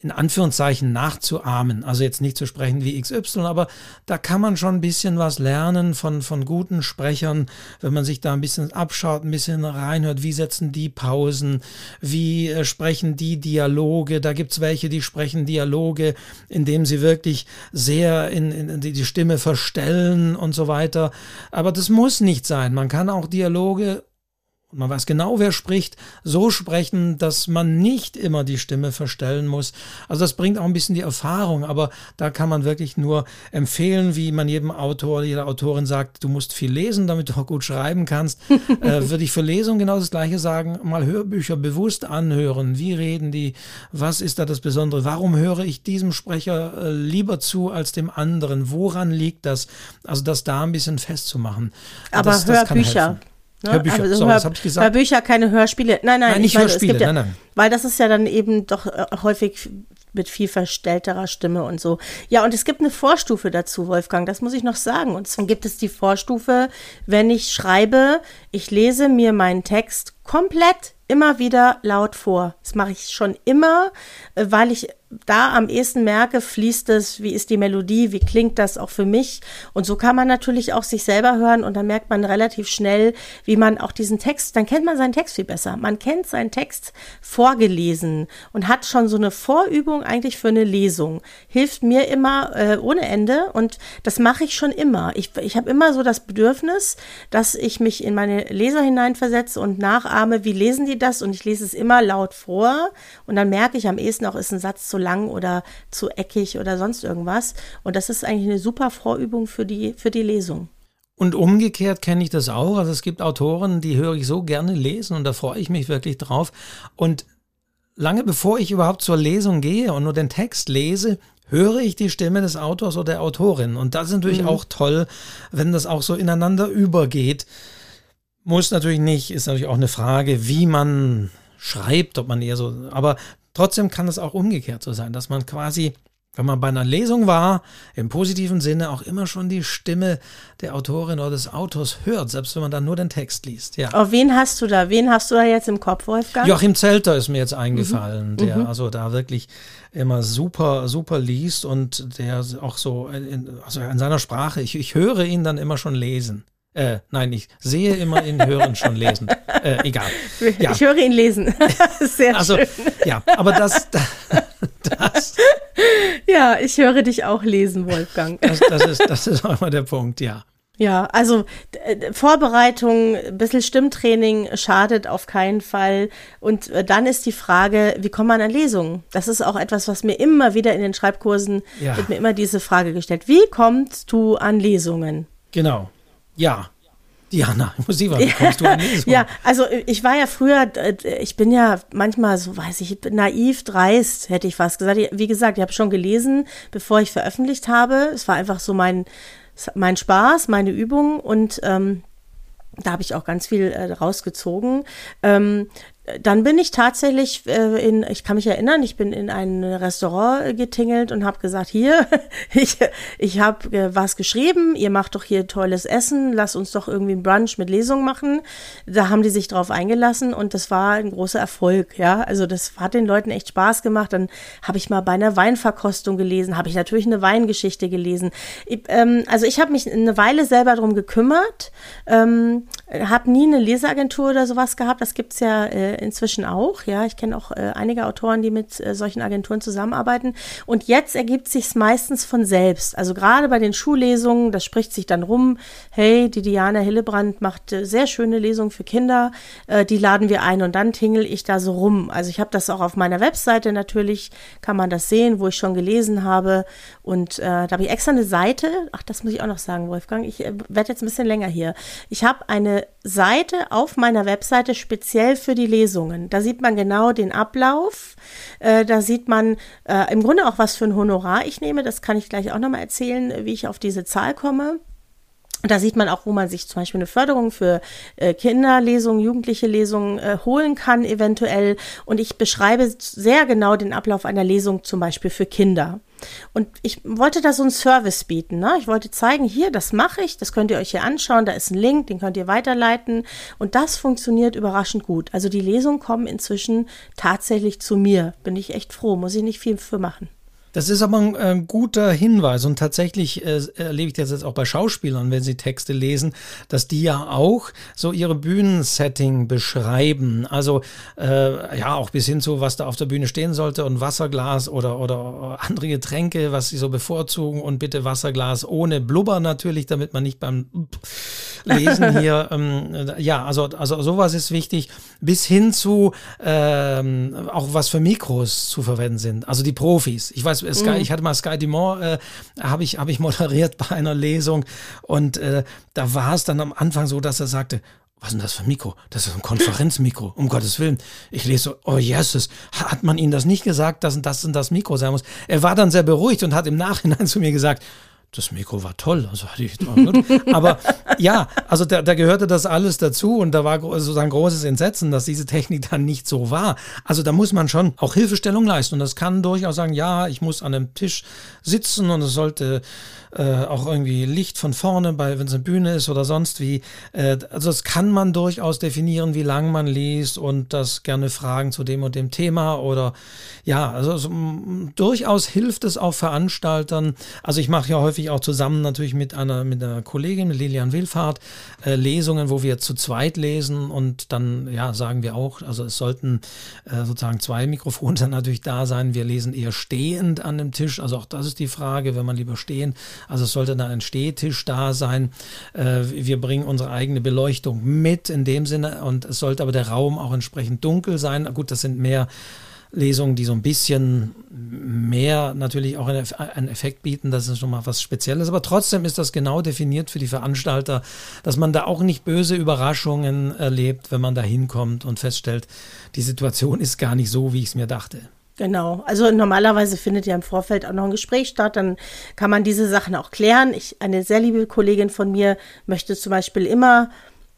in Anführungszeichen nachzuahmen. Also jetzt nicht zu sprechen wie XY, aber da kann man schon ein bisschen was lernen von, von guten Sprechern, wenn man sich da ein bisschen abschaut, ein bisschen reinhört, wie setzen die Pausen, wie äh, sprechen die Dialoge. Da gibt's welche, die sprechen Dialoge, indem sie wirklich sehr in, in die Stimme verstellen und so weiter. Aber das muss nicht sein. Man kann auch Dialoge und man weiß genau, wer spricht, so sprechen, dass man nicht immer die Stimme verstellen muss. Also das bringt auch ein bisschen die Erfahrung, aber da kann man wirklich nur empfehlen, wie man jedem Autor, jeder Autorin sagt, du musst viel lesen, damit du auch gut schreiben kannst. äh, würde ich für Lesung genau das Gleiche sagen, mal Hörbücher bewusst anhören. Wie reden die? Was ist da das Besondere? Warum höre ich diesem Sprecher äh, lieber zu als dem anderen? Woran liegt das? Also das da ein bisschen festzumachen. Aber das, das Hörbücher. Ne? Hörbücher, also so, Hör, das habe ich gesagt. Hörbücher, keine Hörspiele. Nein, nein, Nein, nicht meine, Hörspiele, ja, nein, nein. Weil das ist ja dann eben doch äh, häufig mit viel verstellterer Stimme und so. Ja, und es gibt eine Vorstufe dazu, Wolfgang, das muss ich noch sagen. Und zwar gibt es die Vorstufe, wenn ich schreibe, ich lese mir meinen Text komplett immer wieder laut vor. Das mache ich schon immer, äh, weil ich da am ehesten merke, fließt es, wie ist die Melodie, wie klingt das auch für mich. Und so kann man natürlich auch sich selber hören und dann merkt man relativ schnell, wie man auch diesen Text, dann kennt man seinen Text viel besser. Man kennt seinen Text vorgelesen und hat schon so eine Vorübung eigentlich für eine Lesung. Hilft mir immer äh, ohne Ende und das mache ich schon immer. Ich, ich habe immer so das Bedürfnis, dass ich mich in meine Leser hineinversetze und nachahme, wie lesen die das und ich lese es immer laut vor und dann merke ich am ehesten auch, ist ein Satz zu lang oder zu eckig oder sonst irgendwas. Und das ist eigentlich eine super Vorübung für die, für die Lesung. Und umgekehrt kenne ich das auch. Also es gibt Autoren, die höre ich so gerne lesen und da freue ich mich wirklich drauf. Und lange bevor ich überhaupt zur Lesung gehe und nur den Text lese, höre ich die Stimme des Autors oder der Autorin. Und das ist natürlich mhm. auch toll, wenn das auch so ineinander übergeht. Muss natürlich nicht, ist natürlich auch eine Frage, wie man schreibt, ob man eher so, aber trotzdem kann es auch umgekehrt so sein, dass man quasi, wenn man bei einer Lesung war, im positiven Sinne auch immer schon die Stimme der Autorin oder des Autors hört, selbst wenn man dann nur den Text liest. Ja. Auf wen hast du da? Wen hast du da jetzt im Kopf, Wolfgang? Joachim Zelter ist mir jetzt eingefallen, mhm. der mhm. also da wirklich immer super, super liest und der auch so in, also in seiner Sprache, ich, ich höre ihn dann immer schon lesen. Äh, nein, ich sehe immer ihn hören schon lesen. Äh, egal. Ja. Ich höre ihn lesen. Sehr also, schön. Ja, aber das, das, Ja, ich höre dich auch lesen, Wolfgang. Das, das, ist, das ist auch immer der Punkt, ja. Ja, also Vorbereitung, ein bisschen Stimmtraining schadet auf keinen Fall. Und äh, dann ist die Frage, wie kommt man an Lesungen? Das ist auch etwas, was mir immer wieder in den Schreibkursen, ja. wird mir immer diese Frage gestellt. Wie kommst du an Lesungen? Genau. Ja. Diana, ich muss sie wie kommst du an? Ja, also ich war ja früher, ich bin ja manchmal so, weiß ich, naiv, dreist, hätte ich fast gesagt. Wie gesagt, ich habe schon gelesen, bevor ich veröffentlicht habe. Es war einfach so mein, mein Spaß, meine Übung und ähm, da habe ich auch ganz viel äh, rausgezogen. Ähm, dann bin ich tatsächlich äh, in, ich kann mich erinnern, ich bin in ein Restaurant getingelt und habe gesagt, hier, ich, ich habe äh, was geschrieben, ihr macht doch hier tolles Essen, lasst uns doch irgendwie ein Brunch mit Lesung machen. Da haben die sich drauf eingelassen und das war ein großer Erfolg, ja. Also das hat den Leuten echt Spaß gemacht. Dann habe ich mal bei einer Weinverkostung gelesen, habe ich natürlich eine Weingeschichte gelesen. Ich, ähm, also ich habe mich eine Weile selber drum gekümmert, ähm, habe nie eine Leseagentur oder sowas gehabt. Das gibt's ja äh, inzwischen auch. Ja, ich kenne auch äh, einige Autoren, die mit äh, solchen Agenturen zusammenarbeiten. Und jetzt ergibt sich's meistens von selbst. Also gerade bei den Schullesungen, das spricht sich dann rum. Hey, die Diana Hillebrand macht äh, sehr schöne Lesungen für Kinder. Äh, die laden wir ein und dann tingel ich da so rum. Also ich habe das auch auf meiner Webseite natürlich, kann man das sehen, wo ich schon gelesen habe. Und äh, da habe ich extra eine Seite. Ach, das muss ich auch noch sagen, Wolfgang. Ich äh, werde jetzt ein bisschen länger hier. Ich habe eine Seite auf meiner Webseite speziell für die Lesungen. Da sieht man genau den Ablauf. Äh, da sieht man äh, im Grunde auch, was für ein Honorar ich nehme. Das kann ich gleich auch nochmal erzählen, wie ich auf diese Zahl komme. Da sieht man auch, wo man sich zum Beispiel eine Förderung für äh, Kinderlesungen, jugendliche Lesungen äh, holen kann, eventuell. Und ich beschreibe sehr genau den Ablauf einer Lesung zum Beispiel für Kinder. Und ich wollte da so einen Service bieten. Ne? Ich wollte zeigen, hier, das mache ich, das könnt ihr euch hier anschauen, da ist ein Link, den könnt ihr weiterleiten. Und das funktioniert überraschend gut. Also die Lesungen kommen inzwischen tatsächlich zu mir. Bin ich echt froh, muss ich nicht viel für machen. Das ist aber ein, ein guter Hinweis und tatsächlich äh, erlebe ich das jetzt auch bei Schauspielern, wenn sie Texte lesen, dass die ja auch so ihre Bühnensetting beschreiben. Also äh, ja, auch bis hin zu, was da auf der Bühne stehen sollte und Wasserglas oder, oder andere Getränke, was sie so bevorzugen und bitte Wasserglas ohne Blubber natürlich, damit man nicht beim Lesen hier, ähm, ja, also, also sowas ist wichtig, bis hin zu ähm, auch was für Mikros zu verwenden sind. Also die Profis. Ich weiß weiß, Sky, mhm. ich hatte mal Sky Dumont, äh, habe ich, hab ich moderiert bei einer Lesung und äh, da war es dann am Anfang so, dass er sagte, was ist denn das für ein Mikro? Das ist ein Konferenzmikro, um Gottes Willen. Ich lese so, oh Jesus, hat man Ihnen das nicht gesagt, dass das und das Mikro sein muss? Er war dann sehr beruhigt und hat im Nachhinein zu mir gesagt, das Mikro war toll. Also hatte ich, aber ja, also da, da gehörte das alles dazu und da war sozusagen großes Entsetzen, dass diese Technik dann nicht so war. Also da muss man schon auch Hilfestellung leisten und das kann durchaus sagen, ja, ich muss an einem Tisch sitzen und es sollte äh, auch irgendwie Licht von vorne, bei wenn es eine Bühne ist oder sonst wie. Äh, also das kann man durchaus definieren, wie lang man liest und das gerne Fragen zu dem und dem Thema oder ja, also, also durchaus hilft es auch Veranstaltern. Also ich mache ja häufig auch zusammen natürlich mit einer mit einer Kollegin, Lilian Wilfahrt, äh, Lesungen, wo wir zu zweit lesen und dann ja sagen wir auch, also es sollten äh, sozusagen zwei Mikrofone dann natürlich da sein. Wir lesen eher stehend an dem Tisch, also auch das ist die Frage, wenn man lieber stehend also es sollte dann ein Stehtisch da sein. Äh, wir bringen unsere eigene Beleuchtung mit in dem Sinne und es sollte aber der Raum auch entsprechend dunkel sein. Gut, das sind mehr Lesungen, die so ein bisschen mehr natürlich auch einen Effekt bieten. Das ist schon mal was Spezielles. Aber trotzdem ist das genau definiert für die Veranstalter, dass man da auch nicht böse Überraschungen erlebt, wenn man da hinkommt und feststellt, die Situation ist gar nicht so, wie ich es mir dachte. Genau. Also normalerweise findet ja im Vorfeld auch noch ein Gespräch statt. Dann kann man diese Sachen auch klären. Ich, eine sehr liebe Kollegin von mir möchte zum Beispiel immer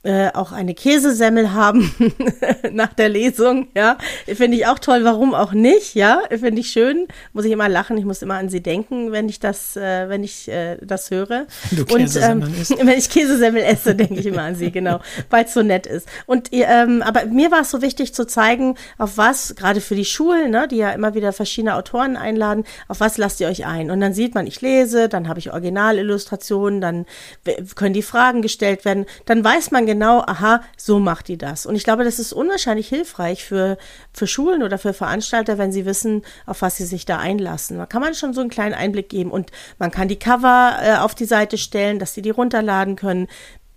äh, auch eine Käsesemmel haben nach der Lesung, ja. Finde ich auch toll, warum auch nicht, ja. Finde ich schön. Muss ich immer lachen, ich muss immer an sie denken, wenn ich das, äh, wenn ich äh, das höre. Du Und ähm, wenn ich Käsesemmel esse, denke ich immer an sie, genau, weil es so nett ist. Und ähm, aber mir war es so wichtig zu zeigen, auf was, gerade für die Schulen, ne, die ja immer wieder verschiedene Autoren einladen, auf was lasst ihr euch ein? Und dann sieht man, ich lese, dann habe ich Originalillustrationen, dann können die Fragen gestellt werden, dann weiß man genau, aha, so macht die das. Und ich glaube, das ist unwahrscheinlich hilfreich für, für Schulen oder für Veranstalter, wenn sie wissen, auf was sie sich da einlassen. Da kann man schon so einen kleinen Einblick geben und man kann die Cover äh, auf die Seite stellen, dass sie die runterladen können.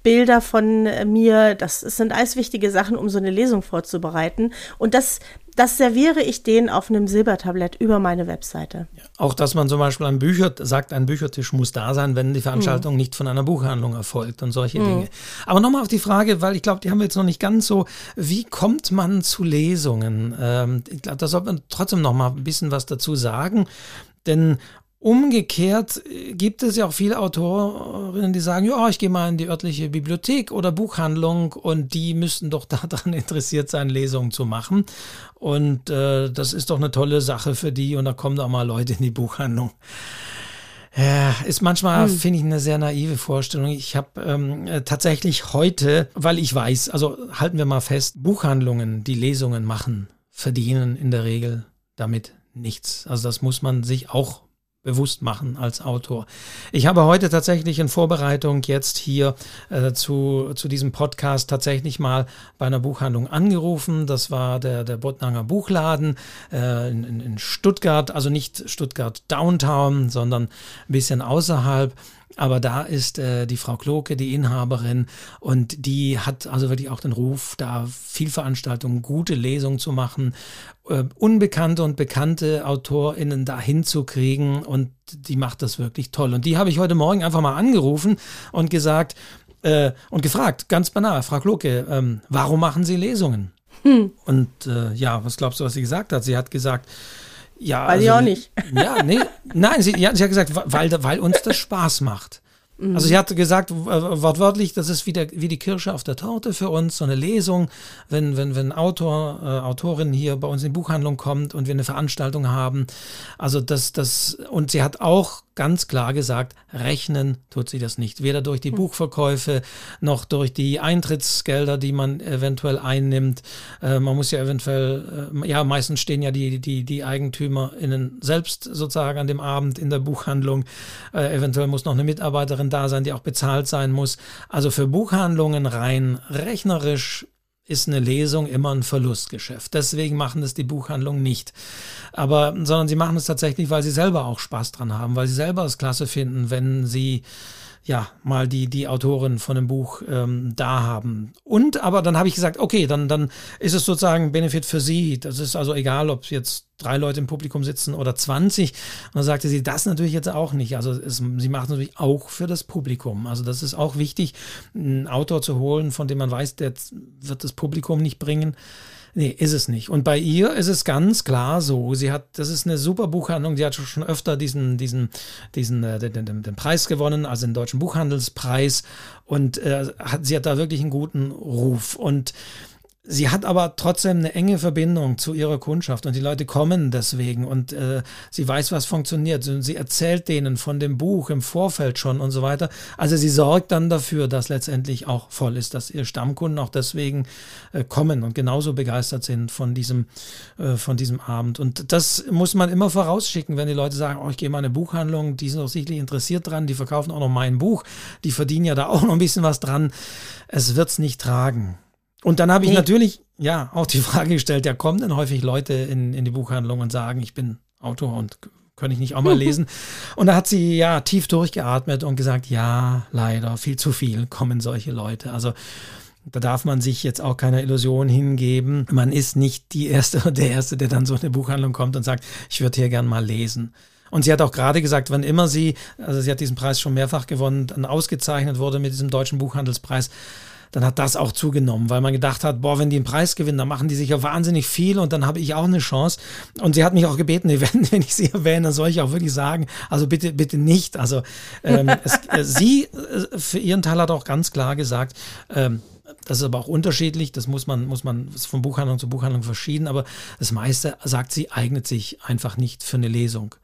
Bilder von äh, mir, das sind alles wichtige Sachen, um so eine Lesung vorzubereiten. Und das das serviere ich denen auf einem Silbertablett über meine Webseite. Auch dass man zum Beispiel ein Bücher sagt, ein Büchertisch muss da sein, wenn die Veranstaltung mhm. nicht von einer Buchhandlung erfolgt und solche mhm. Dinge. Aber nochmal auf die Frage, weil ich glaube, die haben wir jetzt noch nicht ganz so. Wie kommt man zu Lesungen? Ähm, ich glaube, da sollte man trotzdem noch mal ein bisschen was dazu sagen. Denn Umgekehrt äh, gibt es ja auch viele Autorinnen, die sagen, ja, ich gehe mal in die örtliche Bibliothek oder Buchhandlung und die müssten doch daran interessiert sein, Lesungen zu machen. Und äh, das ist doch eine tolle Sache für die und da kommen auch mal Leute in die Buchhandlung. Ja, ist manchmal, hm. finde ich, eine sehr naive Vorstellung. Ich habe ähm, äh, tatsächlich heute, weil ich weiß, also halten wir mal fest, Buchhandlungen, die Lesungen machen, verdienen in der Regel damit nichts. Also das muss man sich auch bewusst machen als Autor. Ich habe heute tatsächlich in Vorbereitung jetzt hier äh, zu, zu diesem Podcast tatsächlich mal bei einer Buchhandlung angerufen. Das war der, der Bottnanger Buchladen äh, in, in Stuttgart, also nicht Stuttgart Downtown, sondern ein bisschen außerhalb. Aber da ist äh, die Frau Kloke, die Inhaberin, und die hat also wirklich auch den Ruf, da viel Veranstaltungen, gute Lesungen zu machen, äh, unbekannte und bekannte AutorInnen da hinzukriegen und die macht das wirklich toll. Und die habe ich heute Morgen einfach mal angerufen und gesagt äh, und gefragt, ganz banal, Frau Kloke, ähm, warum machen Sie Lesungen? Hm. Und äh, ja, was glaubst du, was sie gesagt hat? Sie hat gesagt, ja, Weiß also, ich auch nicht. Ja, nee, nein, sie, ja, sie hat gesagt, weil, weil uns das Spaß macht. Mhm. Also sie hat gesagt, wortwörtlich, das ist wie, der, wie die Kirsche auf der Torte für uns, so eine Lesung, wenn, wenn, wenn Autor, äh, Autorin hier bei uns in die Buchhandlung kommt und wir eine Veranstaltung haben. Also das, das, und sie hat auch ganz klar gesagt, rechnen tut sie das nicht. Weder durch die mhm. Buchverkäufe noch durch die Eintrittsgelder, die man eventuell einnimmt. Äh, man muss ja eventuell, äh, ja, meistens stehen ja die, die, die EigentümerInnen selbst sozusagen an dem Abend in der Buchhandlung. Äh, eventuell muss noch eine Mitarbeiterin da sein, die auch bezahlt sein muss. Also für Buchhandlungen rein rechnerisch ist eine Lesung immer ein Verlustgeschäft. Deswegen machen es die Buchhandlungen nicht. Aber, sondern sie machen es tatsächlich, weil sie selber auch Spaß dran haben, weil sie selber es klasse finden, wenn sie ja, mal die, die Autorin von dem Buch ähm, da haben. Und aber dann habe ich gesagt, okay, dann, dann ist es sozusagen Benefit für sie. Das ist also egal, ob jetzt drei Leute im Publikum sitzen oder 20. Und dann sagte sie, das natürlich jetzt auch nicht. Also es, sie macht natürlich auch für das Publikum. Also das ist auch wichtig, einen Autor zu holen, von dem man weiß, der wird das Publikum nicht bringen. Nee, ist es nicht. Und bei ihr ist es ganz klar so. Sie hat, das ist eine super Buchhandlung. Sie hat schon öfter diesen, diesen, diesen, äh, den, den, den Preis gewonnen, also den Deutschen Buchhandelspreis. Und äh, hat, sie hat da wirklich einen guten Ruf. Und Sie hat aber trotzdem eine enge Verbindung zu ihrer Kundschaft und die Leute kommen deswegen und äh, sie weiß, was funktioniert sie erzählt denen von dem Buch im Vorfeld schon und so weiter. Also sie sorgt dann dafür, dass letztendlich auch voll ist, dass ihre Stammkunden auch deswegen äh, kommen und genauso begeistert sind von diesem, äh, von diesem Abend. Und das muss man immer vorausschicken, wenn die Leute sagen, oh, ich gehe mal in eine Buchhandlung, die sind auch sicherlich interessiert dran, die verkaufen auch noch mein Buch, die verdienen ja da auch noch ein bisschen was dran. Es wird's nicht tragen. Und dann habe ich nee. natürlich ja auch die Frage gestellt, ja, kommen denn häufig Leute in, in die Buchhandlung und sagen, ich bin Autor und könnte ich nicht auch mal lesen? und da hat sie ja tief durchgeatmet und gesagt, ja, leider, viel zu viel kommen solche Leute. Also da darf man sich jetzt auch keiner Illusion hingeben. Man ist nicht die Erste oder der Erste, der dann so in eine Buchhandlung kommt und sagt, ich würde hier gern mal lesen. Und sie hat auch gerade gesagt, wann immer sie, also sie hat diesen Preis schon mehrfach gewonnen, dann ausgezeichnet wurde mit diesem deutschen Buchhandelspreis, dann hat das auch zugenommen, weil man gedacht hat, boah, wenn die einen Preis gewinnen, dann machen die sich ja wahnsinnig viel und dann habe ich auch eine Chance. Und sie hat mich auch gebeten, wenn, wenn ich sie erwähne, dann soll ich auch wirklich sagen, also bitte, bitte nicht. Also ähm, es, äh, sie äh, für ihren Teil hat auch ganz klar gesagt, ähm, das ist aber auch unterschiedlich, das muss man, muss man von Buchhandlung zu Buchhandlung verschieden, aber das meiste, sagt sie, eignet sich einfach nicht für eine Lesung.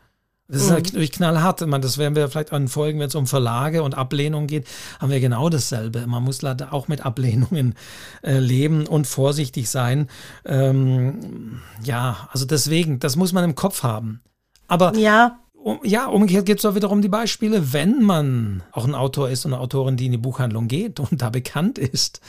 Das ist mhm. natürlich knallhart. Man, das werden wir vielleicht an Folgen, wenn es um Verlage und Ablehnung geht, haben wir genau dasselbe. Man muss leider auch mit Ablehnungen äh, leben und vorsichtig sein. Ähm, ja, also deswegen, das muss man im Kopf haben. Aber ja. Um, ja, umgekehrt gibt es auch wiederum die Beispiele, wenn man auch ein Autor ist und eine Autorin, die in die Buchhandlung geht und da bekannt ist,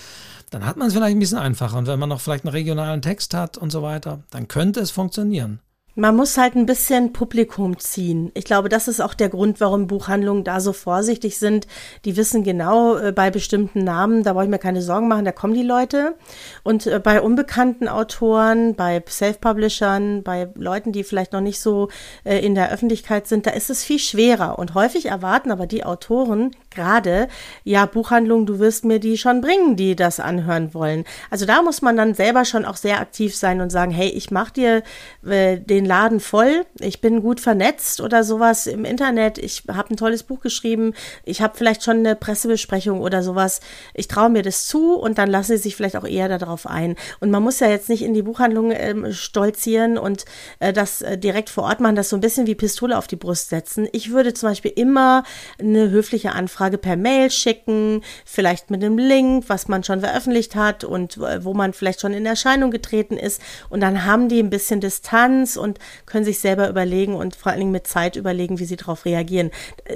dann hat man es vielleicht ein bisschen einfacher. Und wenn man noch vielleicht einen regionalen Text hat und so weiter, dann könnte es funktionieren. Man muss halt ein bisschen Publikum ziehen. Ich glaube, das ist auch der Grund, warum Buchhandlungen da so vorsichtig sind. Die wissen genau äh, bei bestimmten Namen, da brauche ich mir keine Sorgen machen, da kommen die Leute. Und äh, bei unbekannten Autoren, bei Self-Publishern, bei Leuten, die vielleicht noch nicht so äh, in der Öffentlichkeit sind, da ist es viel schwerer. Und häufig erwarten aber die Autoren gerade, ja, Buchhandlung, du wirst mir die schon bringen, die das anhören wollen. Also da muss man dann selber schon auch sehr aktiv sein und sagen, hey, ich mache dir den Laden voll, ich bin gut vernetzt oder sowas im Internet, ich habe ein tolles Buch geschrieben, ich habe vielleicht schon eine Pressebesprechung oder sowas, ich traue mir das zu und dann lassen sie sich vielleicht auch eher darauf ein. Und man muss ja jetzt nicht in die Buchhandlung ähm, stolzieren und äh, das äh, direkt vor Ort machen, das so ein bisschen wie Pistole auf die Brust setzen. Ich würde zum Beispiel immer eine höfliche Anfrage per Mail schicken, vielleicht mit einem Link, was man schon veröffentlicht hat und äh, wo man vielleicht schon in Erscheinung getreten ist. Und dann haben die ein bisschen Distanz und können sich selber überlegen und vor allen Dingen mit Zeit überlegen, wie sie darauf reagieren.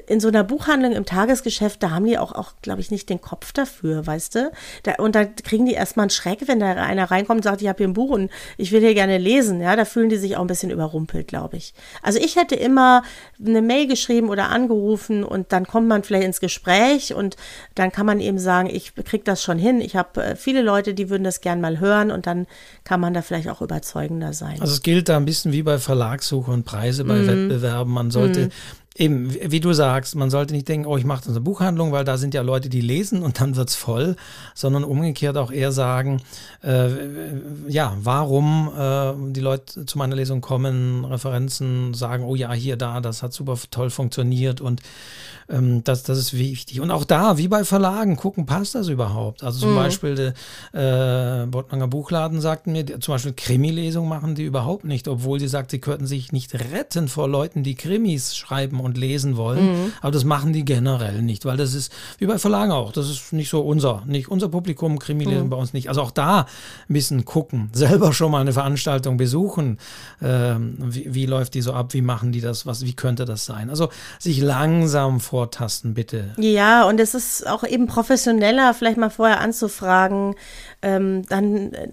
In so einer Buchhandlung im Tagesgeschäft, da haben die auch, auch glaube ich, nicht den Kopf dafür, weißt du? Da, und da kriegen die erstmal einen Schreck, wenn da einer reinkommt und sagt, ich habe hier ein Buch und ich will hier gerne lesen. Ja, da fühlen die sich auch ein bisschen überrumpelt, glaube ich. Also ich hätte immer eine Mail geschrieben oder angerufen und dann kommt man vielleicht ins Gespräch und dann kann man eben sagen, ich kriege das schon hin. Ich habe äh, viele Leute, die würden das gern mal hören und dann kann man da vielleicht auch überzeugender sein. Also es gilt da ein bisschen wie bei Verlagssuche und Preise bei mm. Wettbewerben. Man sollte mm. Eben, wie du sagst, man sollte nicht denken, oh, ich mache das eine Buchhandlung, weil da sind ja Leute, die lesen und dann wird's voll, sondern umgekehrt auch eher sagen, äh, ja, warum äh, die Leute zu meiner Lesung kommen, Referenzen sagen, oh ja, hier, da, das hat super toll funktioniert und ähm, das, das ist wichtig. Und auch da, wie bei Verlagen, gucken, passt das überhaupt? Also zum mhm. Beispiel der äh, Bottnanger Buchladen sagten mir, die, zum Beispiel Krimi-Lesung machen die überhaupt nicht, obwohl sie sagt, sie könnten sich nicht retten vor Leuten, die Krimis schreiben und lesen wollen. Mhm. Aber das machen die generell nicht, weil das ist, wie bei Verlagen auch, das ist nicht so unser, nicht unser Publikum, Krimi lesen mhm. bei uns nicht. Also auch da bisschen gucken, selber schon mal eine Veranstaltung besuchen. Ähm, wie, wie läuft die so ab? Wie machen die das? Was, wie könnte das sein? Also sich langsam vor vortasten, bitte. Ja, und es ist auch eben professioneller, vielleicht mal vorher anzufragen. Ähm, dann, äh,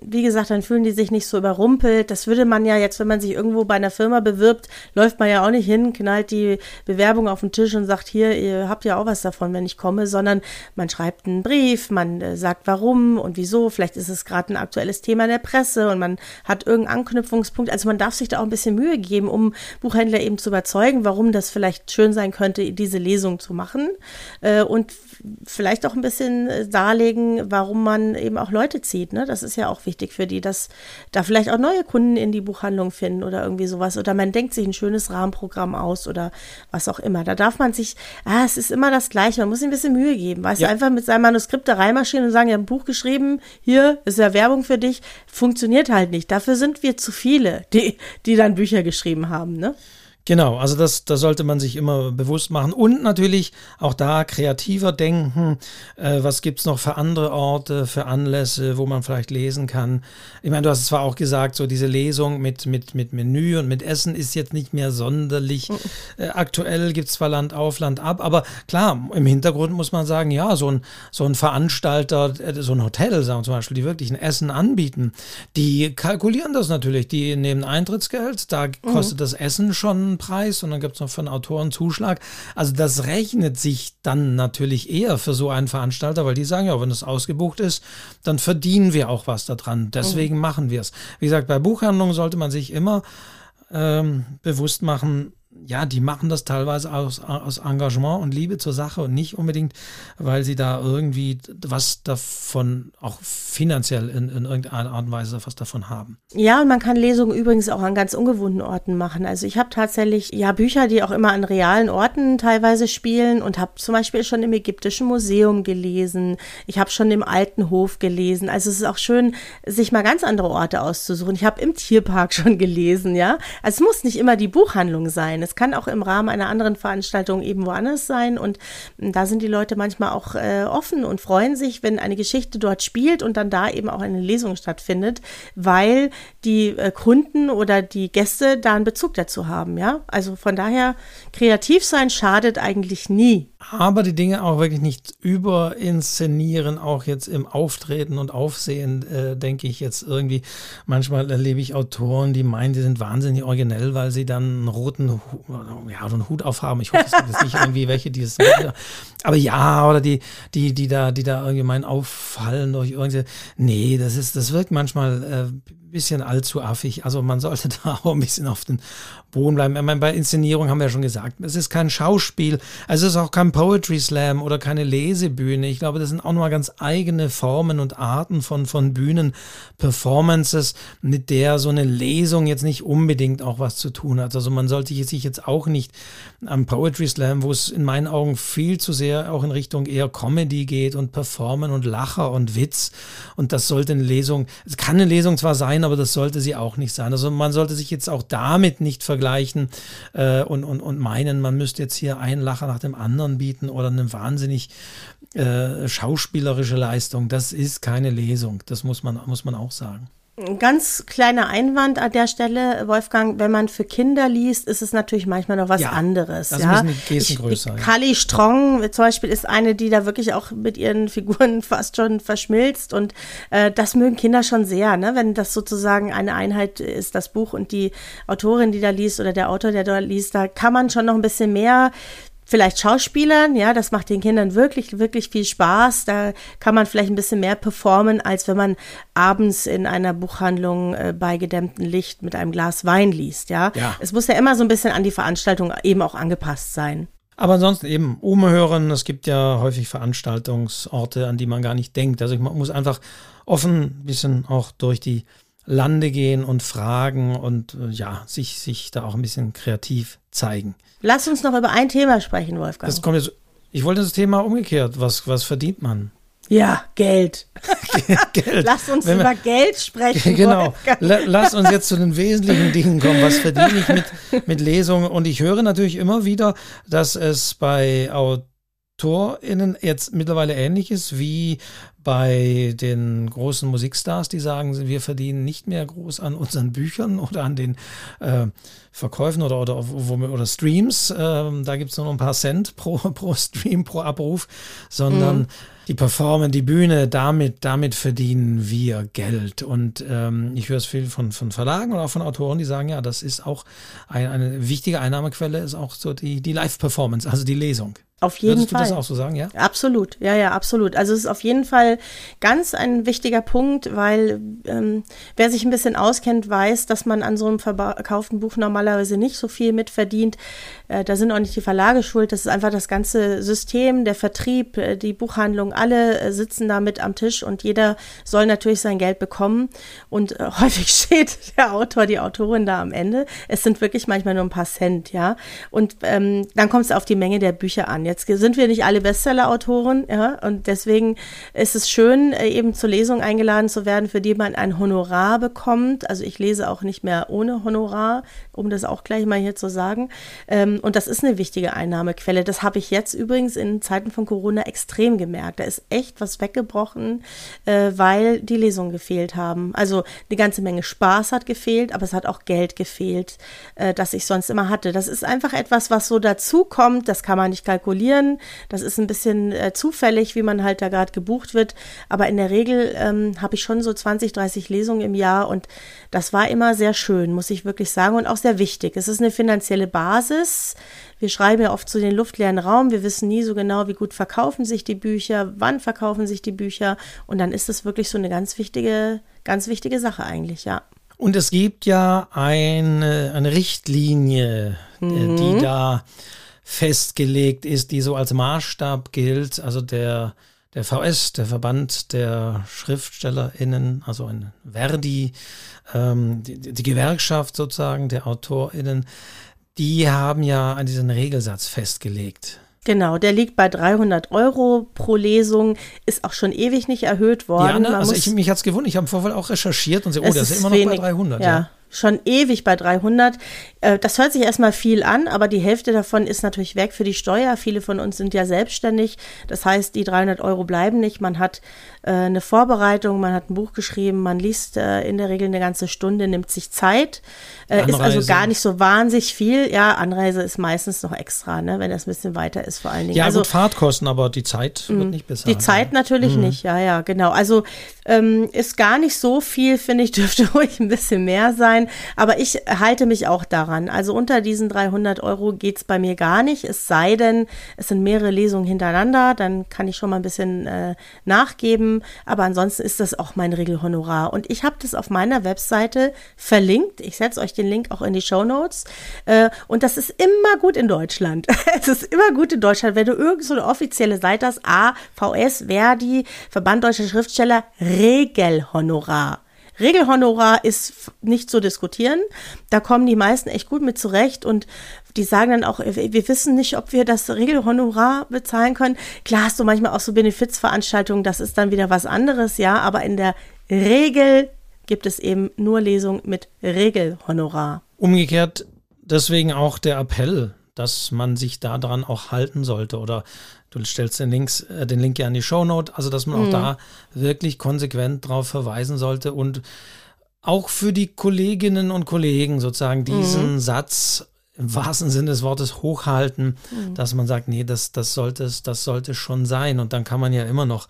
wie gesagt, dann fühlen die sich nicht so überrumpelt. Das würde man ja jetzt, wenn man sich irgendwo bei einer Firma bewirbt, läuft man ja auch nicht hin, knallt die Bewerbung auf den Tisch und sagt, hier, ihr habt ja auch was davon, wenn ich komme, sondern man schreibt einen Brief, man äh, sagt warum und wieso. Vielleicht ist es gerade ein aktuelles Thema in der Presse und man hat irgendeinen Anknüpfungspunkt. Also man darf sich da auch ein bisschen Mühe geben, um Buchhändler eben zu überzeugen, warum das vielleicht schön sein könnte, diese Lesung zu machen äh, und vielleicht auch ein bisschen äh, darlegen, warum man eben auch Leute zieht. Ne? Das ist ja auch wichtig für die, dass da vielleicht auch neue Kunden in die Buchhandlung finden oder irgendwie sowas. Oder man denkt sich ein schönes Rahmenprogramm aus oder was auch immer. Da darf man sich, ah, es ist immer das Gleiche, man muss ein bisschen Mühe geben. Weißt ja. du, einfach mit seinem Manuskript da reinmarschieren und sagen, ja, ein Buch geschrieben, hier ist ja Werbung für dich, funktioniert halt nicht. Dafür sind wir zu viele, die, die dann Bücher geschrieben haben. Ne? Genau, also das, das sollte man sich immer bewusst machen. Und natürlich auch da kreativer denken. Äh, was gibt's noch für andere Orte, für Anlässe, wo man vielleicht lesen kann? Ich meine, du hast zwar auch gesagt, so diese Lesung mit, mit, mit Menü und mit Essen ist jetzt nicht mehr sonderlich mhm. äh, aktuell, gibt's zwar Land auf, Land ab, aber klar, im Hintergrund muss man sagen, ja, so ein, so ein Veranstalter, äh, so ein Hotel, sagen wir zum Beispiel, die wirklich ein Essen anbieten, die kalkulieren das natürlich. Die nehmen Eintrittsgeld, da kostet mhm. das Essen schon Preis und dann gibt es noch für einen Autoren Zuschlag. Also das rechnet sich dann natürlich eher für so einen Veranstalter, weil die sagen ja, wenn es ausgebucht ist, dann verdienen wir auch was daran. Deswegen mhm. machen wir es. Wie gesagt, bei Buchhandlungen sollte man sich immer ähm, bewusst machen, ja, die machen das teilweise aus, aus Engagement und Liebe zur Sache und nicht unbedingt, weil sie da irgendwie was davon auch finanziell in, in irgendeiner Art und Weise was davon haben. Ja, und man kann Lesungen übrigens auch an ganz ungewohnten Orten machen. Also ich habe tatsächlich ja Bücher, die auch immer an realen Orten teilweise spielen und habe zum Beispiel schon im Ägyptischen Museum gelesen. Ich habe schon im Alten Hof gelesen. Also es ist auch schön, sich mal ganz andere Orte auszusuchen. Ich habe im Tierpark schon gelesen, ja. Also es muss nicht immer die Buchhandlung sein. Es kann auch im Rahmen einer anderen Veranstaltung eben woanders sein. Und da sind die Leute manchmal auch äh, offen und freuen sich, wenn eine Geschichte dort spielt und dann da eben auch eine Lesung stattfindet, weil die äh, Kunden oder die Gäste da einen Bezug dazu haben. Ja, also von daher kreativ sein schadet eigentlich nie aber die Dinge auch wirklich nicht überinszenieren, auch jetzt im Auftreten und Aufsehen, äh, denke ich jetzt irgendwie. Manchmal erlebe ich Autoren, die meinen, die sind wahnsinnig originell, weil sie dann einen roten ja, einen Hut aufhaben. Ich hoffe, es gibt jetzt nicht irgendwie welche, die es. Aber ja, oder die, die, die da, die da irgendwie meinen auffallen durch irgendwie. Nee, das ist, das wirkt manchmal. Äh, bisschen allzu affig. Also man sollte da auch ein bisschen auf den Boden bleiben. Ich meine, bei Inszenierung haben wir ja schon gesagt, es ist kein Schauspiel, es ist auch kein Poetry Slam oder keine Lesebühne. Ich glaube, das sind auch nochmal ganz eigene Formen und Arten von, von Bühnenperformances, mit der so eine Lesung jetzt nicht unbedingt auch was zu tun hat. Also man sollte sich jetzt auch nicht am Poetry Slam, wo es in meinen Augen viel zu sehr auch in Richtung eher Comedy geht und Performen und Lacher und Witz. Und das sollte eine Lesung, es kann eine Lesung zwar sein, aber das sollte sie auch nicht sein. Also man sollte sich jetzt auch damit nicht vergleichen vergleichen äh, und, und, und meinen, man müsste jetzt hier einen Lacher nach dem anderen bieten oder eine wahnsinnig äh, schauspielerische Leistung. Das ist keine Lesung, das muss man, muss man auch sagen. Ein ganz kleiner Einwand an der Stelle, Wolfgang, wenn man für Kinder liest, ist es natürlich manchmal noch was ja, anderes. Das ja? ist ein Gesten größer. Ich, Kali Strong zum Beispiel ist eine, die da wirklich auch mit ihren Figuren fast schon verschmilzt und äh, das mögen Kinder schon sehr, ne? wenn das sozusagen eine Einheit ist, das Buch und die Autorin, die da liest oder der Autor, der da liest, da kann man schon noch ein bisschen mehr vielleicht Schauspielern, ja, das macht den Kindern wirklich, wirklich viel Spaß. Da kann man vielleicht ein bisschen mehr performen, als wenn man abends in einer Buchhandlung äh, bei gedämmtem Licht mit einem Glas Wein liest, ja? ja. Es muss ja immer so ein bisschen an die Veranstaltung eben auch angepasst sein. Aber ansonsten eben umhören. Es gibt ja häufig Veranstaltungsorte, an die man gar nicht denkt. Also man muss einfach offen ein bisschen auch durch die Lande gehen und fragen und äh, ja, sich, sich da auch ein bisschen kreativ zeigen. Lass uns noch über ein Thema sprechen, Wolfgang. Das kommt jetzt, ich wollte das Thema umgekehrt. Was, was verdient man? Ja, Geld. Geld. Lass uns Wenn über wir, Geld sprechen. Genau. Lass uns jetzt zu den wesentlichen Dingen kommen. Was verdiene ich mit, mit Lesungen? Und ich höre natürlich immer wieder, dass es bei AutorInnen jetzt mittlerweile ähnlich ist wie bei den großen Musikstars, die sagen, wir verdienen nicht mehr groß an unseren Büchern oder an den äh, Verkäufen oder, oder, oder, oder Streams. Ähm, da gibt es nur noch ein paar Cent pro, pro Stream, pro Abruf, sondern mhm. die Performen, die Bühne, damit, damit verdienen wir Geld. Und ähm, ich höre es viel von, von Verlagen und auch von Autoren, die sagen, ja, das ist auch ein, eine wichtige Einnahmequelle, ist auch so die, die Live-Performance, also die Lesung. Auf jeden Würdest Fall. du das auch so sagen, ja? Absolut, ja, ja, absolut. Also es ist auf jeden Fall ganz ein wichtiger Punkt, weil ähm, wer sich ein bisschen auskennt, weiß, dass man an so einem verkauften Buch normalerweise nicht so viel mitverdient. Äh, da sind auch nicht die Verlage schuld, das ist einfach das ganze System, der Vertrieb, äh, die Buchhandlung, alle äh, sitzen da mit am Tisch und jeder soll natürlich sein Geld bekommen. Und äh, häufig steht der Autor, die Autorin da am Ende. Es sind wirklich manchmal nur ein paar Cent, ja. Und ähm, dann kommt es auf die Menge der Bücher an. Jetzt sind wir nicht alle Bestseller-Autoren, ja, und deswegen ist es schön, äh, eben zur Lesung eingeladen zu werden, für die man ein Honorar bekommt. Also ich lese auch nicht mehr ohne Honorar, um das auch gleich mal hier zu sagen. Ähm, und das ist eine wichtige Einnahmequelle. Das habe ich jetzt übrigens in Zeiten von Corona extrem gemerkt. Da ist echt was weggebrochen, äh, weil die Lesungen gefehlt haben. Also eine ganze Menge Spaß hat gefehlt, aber es hat auch Geld gefehlt, äh, das ich sonst immer hatte. Das ist einfach etwas, was so dazu kommt. Das kann man nicht kalkulieren kalkulieren. Das ist ein bisschen äh, zufällig, wie man halt da gerade gebucht wird. Aber in der Regel ähm, habe ich schon so 20, 30 Lesungen im Jahr und das war immer sehr schön, muss ich wirklich sagen, und auch sehr wichtig. Es ist eine finanzielle Basis. Wir schreiben ja oft zu so den luftleeren Raum. Wir wissen nie so genau, wie gut verkaufen sich die Bücher, wann verkaufen sich die Bücher. Und dann ist es wirklich so eine ganz wichtige, ganz wichtige Sache eigentlich, ja. Und es gibt ja eine, eine Richtlinie, mhm. die da festgelegt ist, die so als Maßstab gilt. Also der, der VS, der Verband der SchriftstellerInnen, also ein Verdi, ähm, die, die Gewerkschaft sozusagen der AutorInnen, die haben ja diesen Regelsatz festgelegt. Genau, der liegt bei 300 Euro pro Lesung, ist auch schon ewig nicht erhöht worden. Ja, ne? also ich, mich hat es gewundert, ich habe im Vorfeld auch recherchiert und so, oh, das ist immer noch wenig, bei 300. Ja. ja schon ewig bei 300. Äh, das hört sich erstmal viel an, aber die Hälfte davon ist natürlich weg für die Steuer. Viele von uns sind ja selbstständig. Das heißt, die 300 Euro bleiben nicht. Man hat äh, eine Vorbereitung, man hat ein Buch geschrieben, man liest äh, in der Regel eine ganze Stunde, nimmt sich Zeit. Ist also gar nicht so wahnsinnig viel. Ja, Anreise ist meistens noch extra, ne, wenn das ein bisschen weiter ist vor allen Dingen. Ja, also, gut, Fahrtkosten, aber die Zeit wird mm, nicht besser. Die Zeit natürlich mhm. nicht, ja, ja, genau. Also ähm, ist gar nicht so viel, finde ich, dürfte ruhig ein bisschen mehr sein. Aber ich halte mich auch daran. Also unter diesen 300 Euro geht's bei mir gar nicht. Es sei denn, es sind mehrere Lesungen hintereinander. Dann kann ich schon mal ein bisschen äh, nachgeben. Aber ansonsten ist das auch mein Regelhonorar. Und ich habe das auf meiner Webseite verlinkt. Ich setze euch den Link auch in die Show Notes. Äh, und das ist immer gut in Deutschland. es ist immer gut in Deutschland, wenn du irgend so offizielle Seite hast. AVS, Verdi, Verband Deutscher Schriftsteller, Regelhonorar. Regelhonorar ist nicht zu diskutieren. Da kommen die meisten echt gut mit zurecht und die sagen dann auch, wir wissen nicht, ob wir das Regelhonorar bezahlen können. Klar hast du manchmal auch so Benefizveranstaltungen, das ist dann wieder was anderes, ja, aber in der Regel gibt es eben nur Lesungen mit Regelhonorar. Umgekehrt deswegen auch der Appell, dass man sich daran auch halten sollte oder du stellst den, Links, äh, den Link ja in die Shownote, also dass man mhm. auch da wirklich konsequent darauf verweisen sollte und auch für die Kolleginnen und Kollegen sozusagen diesen mhm. Satz im wahrsten Sinne des Wortes hochhalten, mhm. dass man sagt, nee, das, das, sollte, das sollte schon sein. Und dann kann man ja immer noch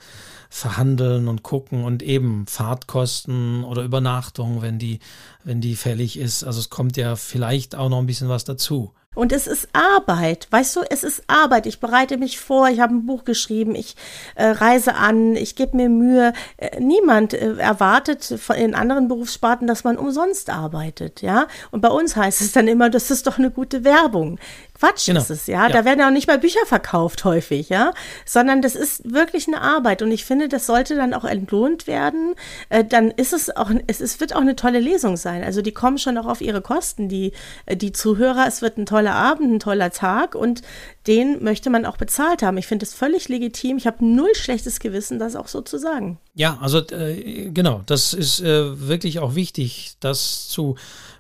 verhandeln und gucken und eben Fahrtkosten oder Übernachtung, wenn die, wenn die fällig ist. Also es kommt ja vielleicht auch noch ein bisschen was dazu. Und es ist Arbeit, weißt du, es ist Arbeit. Ich bereite mich vor, ich habe ein Buch geschrieben, ich äh, reise an, ich gebe mir Mühe. Äh, niemand äh, erwartet von in anderen Berufssparten, dass man umsonst arbeitet, ja. Und bei uns heißt es dann immer, das ist doch eine gute Werbung. Quatsch genau. ist es, ja? ja. Da werden ja auch nicht mal Bücher verkauft häufig, ja, sondern das ist wirklich eine Arbeit und ich finde, das sollte dann auch entlohnt werden. Äh, dann ist es auch, es, es wird auch eine tolle Lesung sein. Also die kommen schon auch auf ihre Kosten, die äh, die Zuhörer. Es wird ein toller Abend, ein toller Tag und den möchte man auch bezahlt haben. Ich finde es völlig legitim. Ich habe null schlechtes Gewissen, das auch so zu sagen. Ja, also äh, genau, das ist äh, wirklich auch wichtig, das zu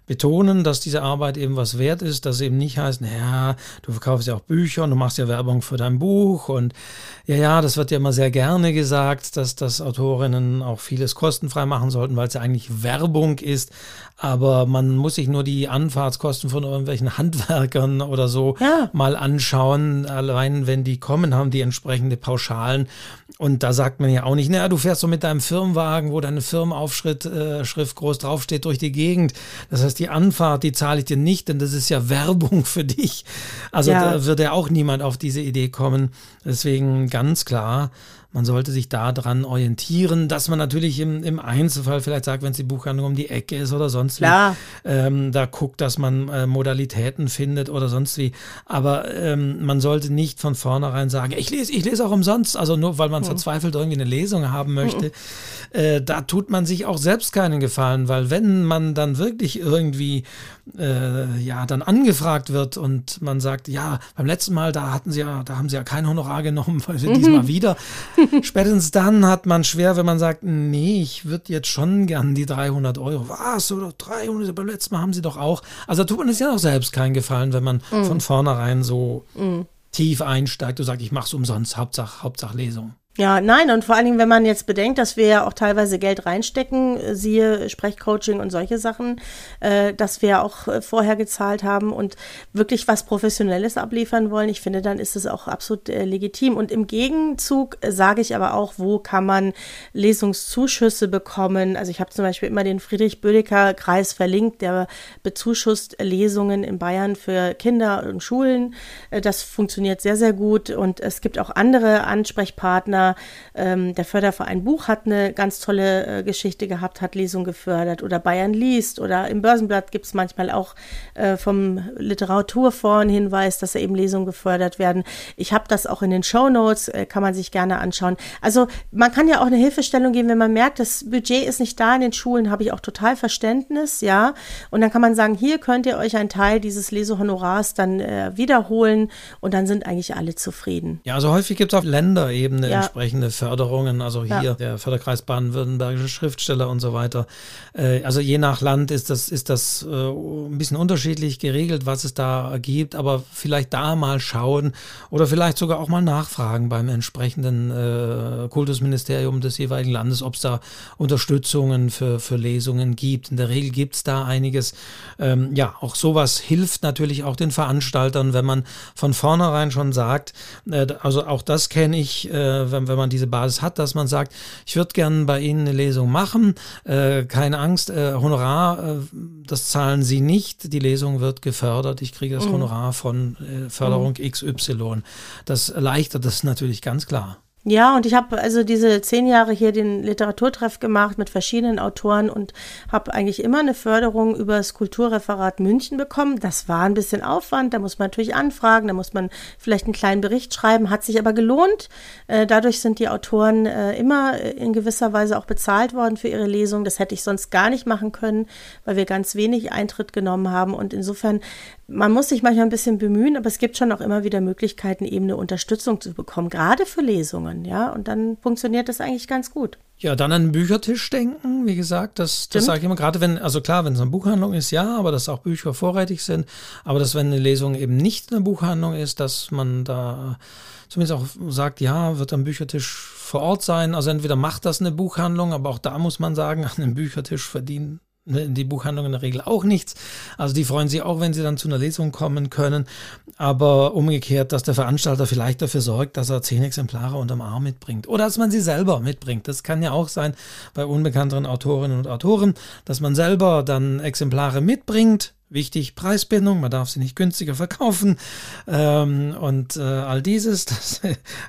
betonen, dass diese Arbeit eben was wert ist, dass eben nicht heißt, naja, du verkaufst ja auch Bücher und du machst ja Werbung für dein Buch und ja, ja, das wird ja immer sehr gerne gesagt, dass das Autorinnen auch vieles kostenfrei machen sollten, weil es ja eigentlich Werbung ist, aber man muss sich nur die Anfahrtskosten von irgendwelchen Handwerkern oder so ja. mal anschauen, allein wenn die kommen, haben die entsprechende Pauschalen und da sagt man ja auch nicht, naja, du fährst so mit deinem Firmenwagen, wo deine Firmenaufschrift äh, Schrift groß draufsteht, durch die Gegend. Das heißt, die Anfahrt, die zahle ich dir nicht, denn das ist ja Werbung für dich. Also ja. da wird ja auch niemand auf diese Idee kommen. Deswegen ganz klar, man sollte sich daran orientieren, dass man natürlich im, im Einzelfall vielleicht sagt, wenn es die Buchhandlung um die Ecke ist oder sonst wie, ähm, da guckt, dass man äh, Modalitäten findet oder sonst wie. Aber ähm, man sollte nicht von vornherein sagen, ich lese, ich lese auch umsonst, also nur weil man mhm. verzweifelt irgendwie eine Lesung haben möchte. Mhm. Äh, da tut man sich auch selbst keinen Gefallen, weil wenn man dann wirklich irgendwie äh, ja dann angefragt wird und man sagt, ja, beim letzten Mal, da hatten sie ja, da haben sie ja kein Honorar genommen, weil sie mhm. diesmal wieder. Spätestens dann hat man schwer, wenn man sagt, nee, ich würde jetzt schon gern die 300 Euro. Was, oder 300, beim letzten Mal haben sie doch auch. Also da tut man es ja auch selbst keinen Gefallen, wenn man mhm. von vornherein so mhm. tief einsteigt und sagt, ich mache es umsonst, Hauptsache, Hauptsache Lesung. Ja, nein, und vor allen Dingen, wenn man jetzt bedenkt, dass wir ja auch teilweise Geld reinstecken, äh, siehe Sprechcoaching und solche Sachen, äh, dass wir auch äh, vorher gezahlt haben und wirklich was Professionelles abliefern wollen, ich finde, dann ist es auch absolut äh, legitim. Und im Gegenzug äh, sage ich aber auch, wo kann man Lesungszuschüsse bekommen. Also ich habe zum Beispiel immer den Friedrich-Bödecker-Kreis verlinkt, der bezuschusst Lesungen in Bayern für Kinder und Schulen. Das funktioniert sehr, sehr gut. Und es gibt auch andere Ansprechpartner, ähm, der Förderverein Buch hat eine ganz tolle äh, Geschichte gehabt, hat Lesungen gefördert oder Bayern liest oder im Börsenblatt gibt es manchmal auch äh, vom Literaturfonds Hinweis, dass da eben Lesungen gefördert werden. Ich habe das auch in den Show Notes, äh, kann man sich gerne anschauen. Also man kann ja auch eine Hilfestellung geben, wenn man merkt, das Budget ist nicht da in den Schulen, habe ich auch total Verständnis, ja. Und dann kann man sagen, hier könnt ihr euch einen Teil dieses Lesehonorars dann äh, wiederholen und dann sind eigentlich alle zufrieden. Ja, also häufig gibt es auf Länderebene ja entsprechende Förderungen, also hier ja. der Förderkreis Baden-Württembergische Schriftsteller und so weiter. Äh, also je nach Land ist das, ist das äh, ein bisschen unterschiedlich geregelt, was es da gibt, aber vielleicht da mal schauen oder vielleicht sogar auch mal nachfragen beim entsprechenden äh, Kultusministerium des jeweiligen Landes, ob es da Unterstützungen für, für Lesungen gibt. In der Regel gibt es da einiges. Ähm, ja, auch sowas hilft natürlich auch den Veranstaltern, wenn man von vornherein schon sagt, also auch das kenne ich, wenn wenn man diese Basis hat, dass man sagt, ich würde gerne bei Ihnen eine Lesung machen, äh, keine Angst, äh, Honorar, äh, das zahlen Sie nicht, die Lesung wird gefördert, ich kriege das mhm. Honorar von äh, Förderung mhm. XY. Das erleichtert das natürlich ganz klar. Ja, und ich habe also diese zehn Jahre hier den Literaturtreff gemacht mit verschiedenen Autoren und habe eigentlich immer eine Förderung über das Kulturreferat München bekommen. Das war ein bisschen Aufwand, da muss man natürlich anfragen, da muss man vielleicht einen kleinen Bericht schreiben, hat sich aber gelohnt. Äh, dadurch sind die Autoren äh, immer in gewisser Weise auch bezahlt worden für ihre Lesung. Das hätte ich sonst gar nicht machen können, weil wir ganz wenig Eintritt genommen haben. Und insofern man muss sich manchmal ein bisschen bemühen, aber es gibt schon auch immer wieder Möglichkeiten, eben eine Unterstützung zu bekommen, gerade für Lesungen, ja. Und dann funktioniert das eigentlich ganz gut. Ja, dann an den Büchertisch denken, wie gesagt, das, das sage ich immer, gerade wenn, also klar, wenn es eine Buchhandlung ist, ja, aber dass auch Bücher vorrätig sind, aber dass wenn eine Lesung eben nicht eine Buchhandlung ist, dass man da zumindest auch sagt, ja, wird am Büchertisch vor Ort sein. Also entweder macht das eine Buchhandlung, aber auch da muss man sagen, an einem Büchertisch verdienen Ne, die Buchhandlung in der Regel auch nichts. Also die freuen sich auch, wenn sie dann zu einer Lesung kommen können. Aber umgekehrt, dass der Veranstalter vielleicht dafür sorgt, dass er zehn Exemplare unterm Arm mitbringt. Oder dass man sie selber mitbringt. Das kann ja auch sein bei unbekannteren Autorinnen und Autoren, dass man selber dann Exemplare mitbringt Wichtig, Preisbindung, man darf sie nicht günstiger verkaufen ähm, und äh, all dieses, das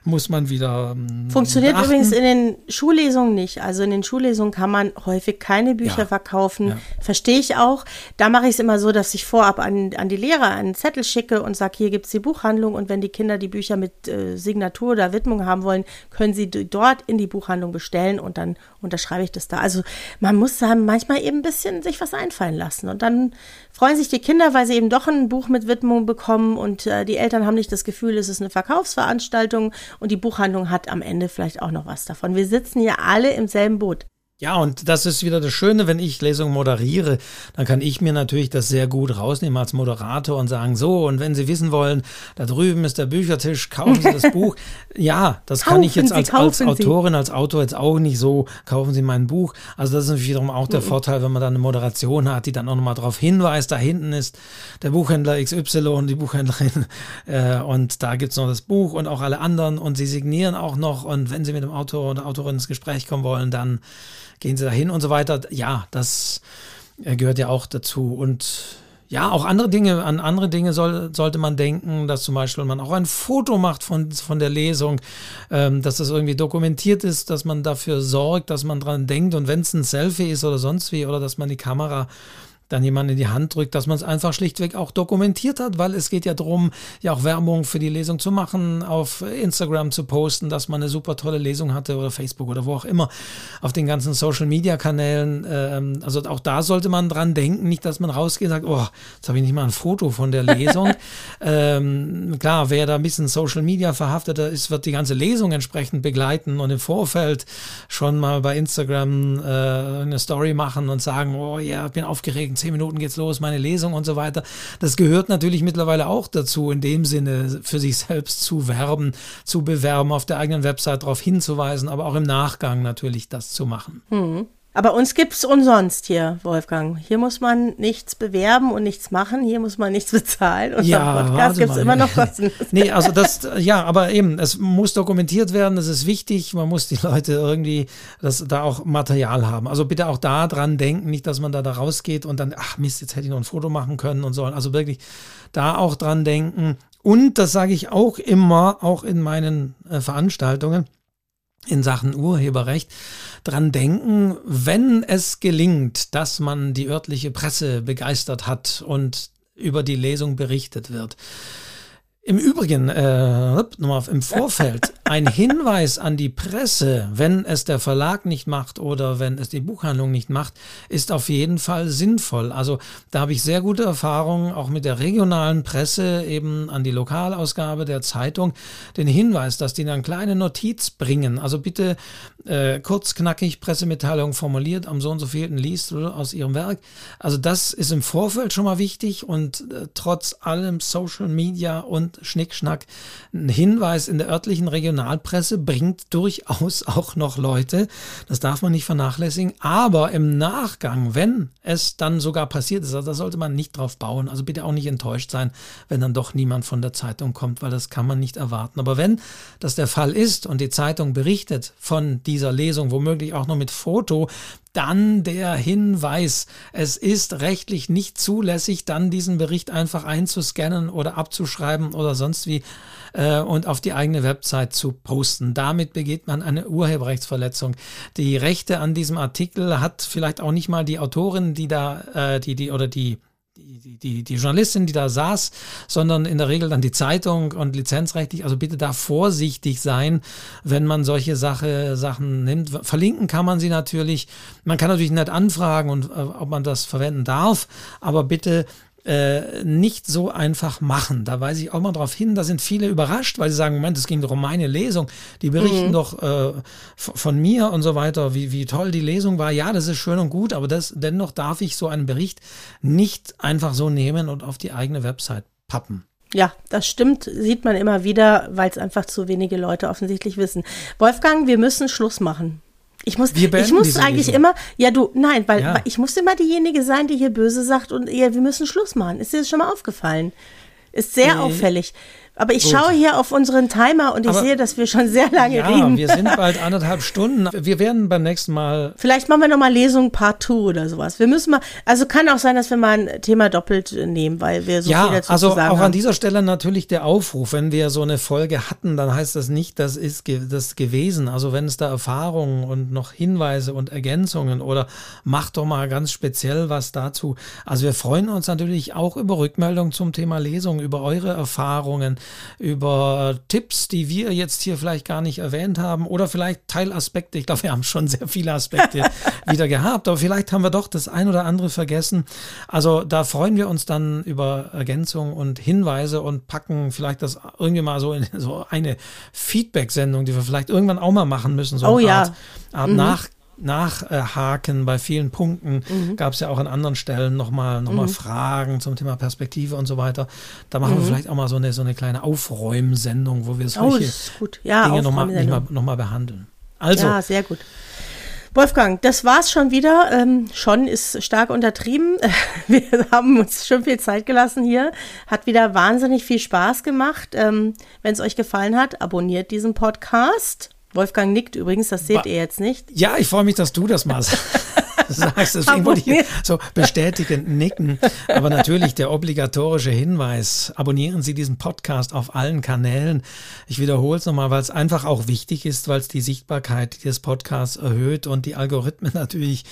muss man wieder. Ähm, Funktioniert beachten. übrigens in den Schullesungen nicht. Also in den Schullesungen kann man häufig keine Bücher ja. verkaufen. Ja. Verstehe ich auch. Da mache ich es immer so, dass ich vorab an, an die Lehrer einen Zettel schicke und sage, hier gibt's die Buchhandlung und wenn die Kinder die Bücher mit äh, Signatur oder Widmung haben wollen, können sie dort in die Buchhandlung bestellen und dann unterschreibe ich das da. Also man muss da manchmal eben ein bisschen sich was einfallen lassen und dann freuen sich die Kinder, weil sie eben doch ein Buch mit Widmung bekommen und äh, die Eltern haben nicht das Gefühl, es ist eine Verkaufsveranstaltung und die Buchhandlung hat am Ende vielleicht auch noch was davon. Wir sitzen hier alle im selben Boot. Ja, und das ist wieder das Schöne, wenn ich Lesungen moderiere, dann kann ich mir natürlich das sehr gut rausnehmen als Moderator und sagen, so, und wenn Sie wissen wollen, da drüben ist der Büchertisch, kaufen Sie das Buch. Ja, das kaufen kann ich jetzt als, als Autorin, als Autor jetzt auch nicht so, kaufen Sie mein Buch. Also das ist natürlich wiederum auch der mhm. Vorteil, wenn man dann eine Moderation hat, die dann auch nochmal darauf hinweist, da hinten ist der Buchhändler XY, die Buchhändlerin, äh, und da gibt's noch das Buch und auch alle anderen und Sie signieren auch noch und wenn Sie mit dem Autor oder Autorin ins Gespräch kommen wollen, dann gehen sie dahin und so weiter. Ja, das äh, gehört ja auch dazu. Und ja, auch andere Dinge, an andere Dinge soll, sollte man denken, dass zum Beispiel man auch ein Foto macht von, von der Lesung, ähm, dass das irgendwie dokumentiert ist, dass man dafür sorgt, dass man dran denkt und wenn es ein Selfie ist oder sonst wie, oder dass man die Kamera dann jemand in die Hand drückt, dass man es einfach schlichtweg auch dokumentiert hat, weil es geht ja darum, ja auch Werbung für die Lesung zu machen, auf Instagram zu posten, dass man eine super tolle Lesung hatte oder Facebook oder wo auch immer, auf den ganzen Social Media Kanälen. Ähm, also auch da sollte man dran denken, nicht, dass man rausgeht und sagt, oh, jetzt habe ich nicht mal ein Foto von der Lesung. ähm, klar, wer da ein bisschen Social Media verhafteter ist, wird die ganze Lesung entsprechend begleiten und im Vorfeld schon mal bei Instagram äh, eine Story machen und sagen, oh ja, ich bin aufgeregt zehn Minuten geht's los, meine Lesung und so weiter. Das gehört natürlich mittlerweile auch dazu, in dem Sinne für sich selbst zu werben, zu bewerben, auf der eigenen Website darauf hinzuweisen, aber auch im Nachgang natürlich das zu machen. Hm. Aber uns gibt es umsonst hier, Wolfgang. Hier muss man nichts bewerben und nichts machen. Hier muss man nichts bezahlen. Und ja, Podcast gibt es immer noch kostenlos. nee, also das, ja, aber eben, es muss dokumentiert werden. Das ist wichtig. Man muss die Leute irgendwie, das, da auch Material haben. Also bitte auch da dran denken, nicht, dass man da, da rausgeht und dann, ach Mist, jetzt hätte ich noch ein Foto machen können und so. Also wirklich da auch dran denken. Und das sage ich auch immer, auch in meinen äh, Veranstaltungen in Sachen Urheberrecht dran denken, wenn es gelingt, dass man die örtliche Presse begeistert hat und über die Lesung berichtet wird. Im Übrigen, äh, nochmal im Vorfeld, ein Hinweis an die Presse, wenn es der Verlag nicht macht oder wenn es die Buchhandlung nicht macht, ist auf jeden Fall sinnvoll. Also da habe ich sehr gute Erfahrungen auch mit der regionalen Presse, eben an die Lokalausgabe der Zeitung, den Hinweis, dass die dann kleine Notiz bringen. Also bitte äh, kurz, knackig, Pressemitteilung formuliert, am so und so vielten liest aus ihrem Werk. Also das ist im Vorfeld schon mal wichtig und äh, trotz allem Social Media und Schnickschnack. Ein Hinweis in der örtlichen Regionalpresse bringt durchaus auch noch Leute. Das darf man nicht vernachlässigen. Aber im Nachgang, wenn es dann sogar passiert ist, also da sollte man nicht drauf bauen. Also bitte auch nicht enttäuscht sein, wenn dann doch niemand von der Zeitung kommt, weil das kann man nicht erwarten. Aber wenn das der Fall ist und die Zeitung berichtet von dieser Lesung, womöglich auch noch mit Foto, dann der Hinweis, es ist rechtlich nicht zulässig, dann diesen Bericht einfach einzuscannen oder abzuschreiben oder sonst wie äh, und auf die eigene Website zu posten. Damit begeht man eine Urheberrechtsverletzung. Die Rechte an diesem Artikel hat vielleicht auch nicht mal die Autorin, die da, äh, die, die oder die die, die, die Journalistin, die da saß, sondern in der Regel dann die Zeitung und lizenzrechtlich. Also bitte da vorsichtig sein, wenn man solche Sache, Sachen nimmt. Verlinken kann man sie natürlich. Man kann natürlich nicht anfragen und äh, ob man das verwenden darf, aber bitte äh, nicht so einfach machen. Da weise ich auch mal darauf hin, da sind viele überrascht, weil sie sagen, Moment, es ging doch um meine Lesung. Die berichten mhm. doch äh, von mir und so weiter, wie, wie toll die Lesung war. Ja, das ist schön und gut, aber das, dennoch darf ich so einen Bericht nicht einfach so nehmen und auf die eigene Website pappen. Ja, das stimmt, sieht man immer wieder, weil es einfach zu wenige Leute offensichtlich wissen. Wolfgang, wir müssen Schluss machen. Ich muss, ich muss eigentlich Lesung. immer, ja du, nein, weil, ja. weil, ich muss immer diejenige sein, die hier böse sagt und ja, wir müssen Schluss machen. Ist dir das schon mal aufgefallen? Ist sehr nee. auffällig. Aber ich Gut. schaue hier auf unseren Timer und ich Aber, sehe, dass wir schon sehr lange ja, reden. wir sind bald anderthalb Stunden. Wir werden beim nächsten Mal. Vielleicht machen wir nochmal Lesung Part 2 oder sowas. Wir müssen mal, also kann auch sein, dass wir mal ein Thema doppelt nehmen, weil wir so ja, viel dazu also sagen auch haben. an dieser Stelle natürlich der Aufruf, wenn wir so eine Folge hatten, dann heißt das nicht, das ist ge das gewesen. Also wenn es da Erfahrungen und noch Hinweise und Ergänzungen oder macht doch mal ganz speziell was dazu. Also wir freuen uns natürlich auch über Rückmeldungen zum Thema Lesung, über eure Erfahrungen, über Tipps, die wir jetzt hier vielleicht gar nicht erwähnt haben oder vielleicht Teilaspekte. Ich glaube, wir haben schon sehr viele Aspekte wieder gehabt, aber vielleicht haben wir doch das ein oder andere vergessen. Also da freuen wir uns dann über Ergänzungen und Hinweise und packen vielleicht das irgendwie mal so in so eine Feedback-Sendung, die wir vielleicht irgendwann auch mal machen müssen. So oh eine ja. Art, Art mhm. nach nachhaken bei vielen Punkten. Mhm. Gab es ja auch an anderen Stellen nochmal noch mal mhm. Fragen zum Thema Perspektive und so weiter. Da machen mhm. wir vielleicht auch mal so eine, so eine kleine Aufräumsendung, wo wir solche oh, ja, Dinge nochmal noch mal behandeln. Also, ja, sehr gut. Wolfgang, das war's schon wieder. Ähm, schon ist stark untertrieben. Wir haben uns schon viel Zeit gelassen hier. Hat wieder wahnsinnig viel Spaß gemacht. Ähm, Wenn es euch gefallen hat, abonniert diesen Podcast. Wolfgang nickt übrigens, das seht ba ihr jetzt nicht. Ja, ich freue mich, dass du das machst. sagst. Deswegen wollte ich so bestätigend nicken. Aber natürlich der obligatorische Hinweis. Abonnieren Sie diesen Podcast auf allen Kanälen. Ich wiederhole es nochmal, weil es einfach auch wichtig ist, weil es die Sichtbarkeit des Podcasts erhöht und die Algorithmen natürlich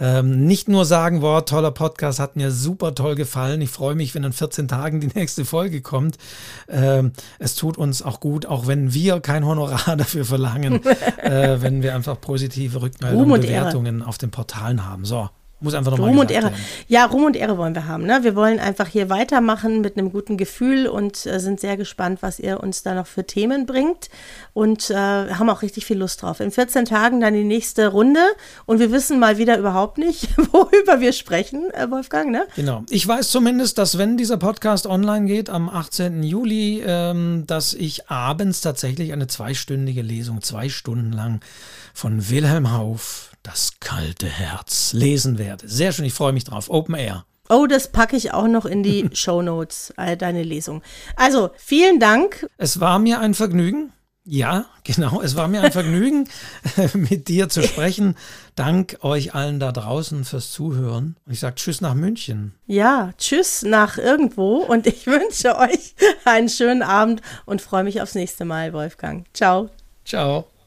ähm, nicht nur sagen, boah, toller Podcast, hat mir super toll gefallen. Ich freue mich, wenn in 14 Tagen die nächste Folge kommt. Ähm, es tut uns auch gut, auch wenn wir kein Honorar dafür verlangen, äh, wenn wir einfach positive Rückmeldungen und Bewertungen auf den Portalen haben. So, muss einfach nochmal Ruhm und Ehre. Werden. Ja, Ruhm und Ehre wollen wir haben. Ne? Wir wollen einfach hier weitermachen mit einem guten Gefühl und äh, sind sehr gespannt, was ihr uns da noch für Themen bringt und äh, haben auch richtig viel Lust drauf. In 14 Tagen dann die nächste Runde und wir wissen mal wieder überhaupt nicht, worüber wir sprechen, äh, Wolfgang. Ne? Genau. Ich weiß zumindest, dass wenn dieser Podcast online geht am 18. Juli, ähm, dass ich abends tatsächlich eine zweistündige Lesung, zwei Stunden lang von Wilhelm Hauff das kalte Herz lesen werde. Sehr schön, ich freue mich drauf. Open Air. Oh, das packe ich auch noch in die Show Notes, äh, deine Lesung. Also, vielen Dank. Es war mir ein Vergnügen. Ja, genau. Es war mir ein Vergnügen, mit dir zu sprechen. Dank euch allen da draußen fürs Zuhören. Ich sage Tschüss nach München. Ja, Tschüss nach irgendwo. Und ich wünsche euch einen schönen Abend und freue mich aufs nächste Mal, Wolfgang. Ciao. Ciao.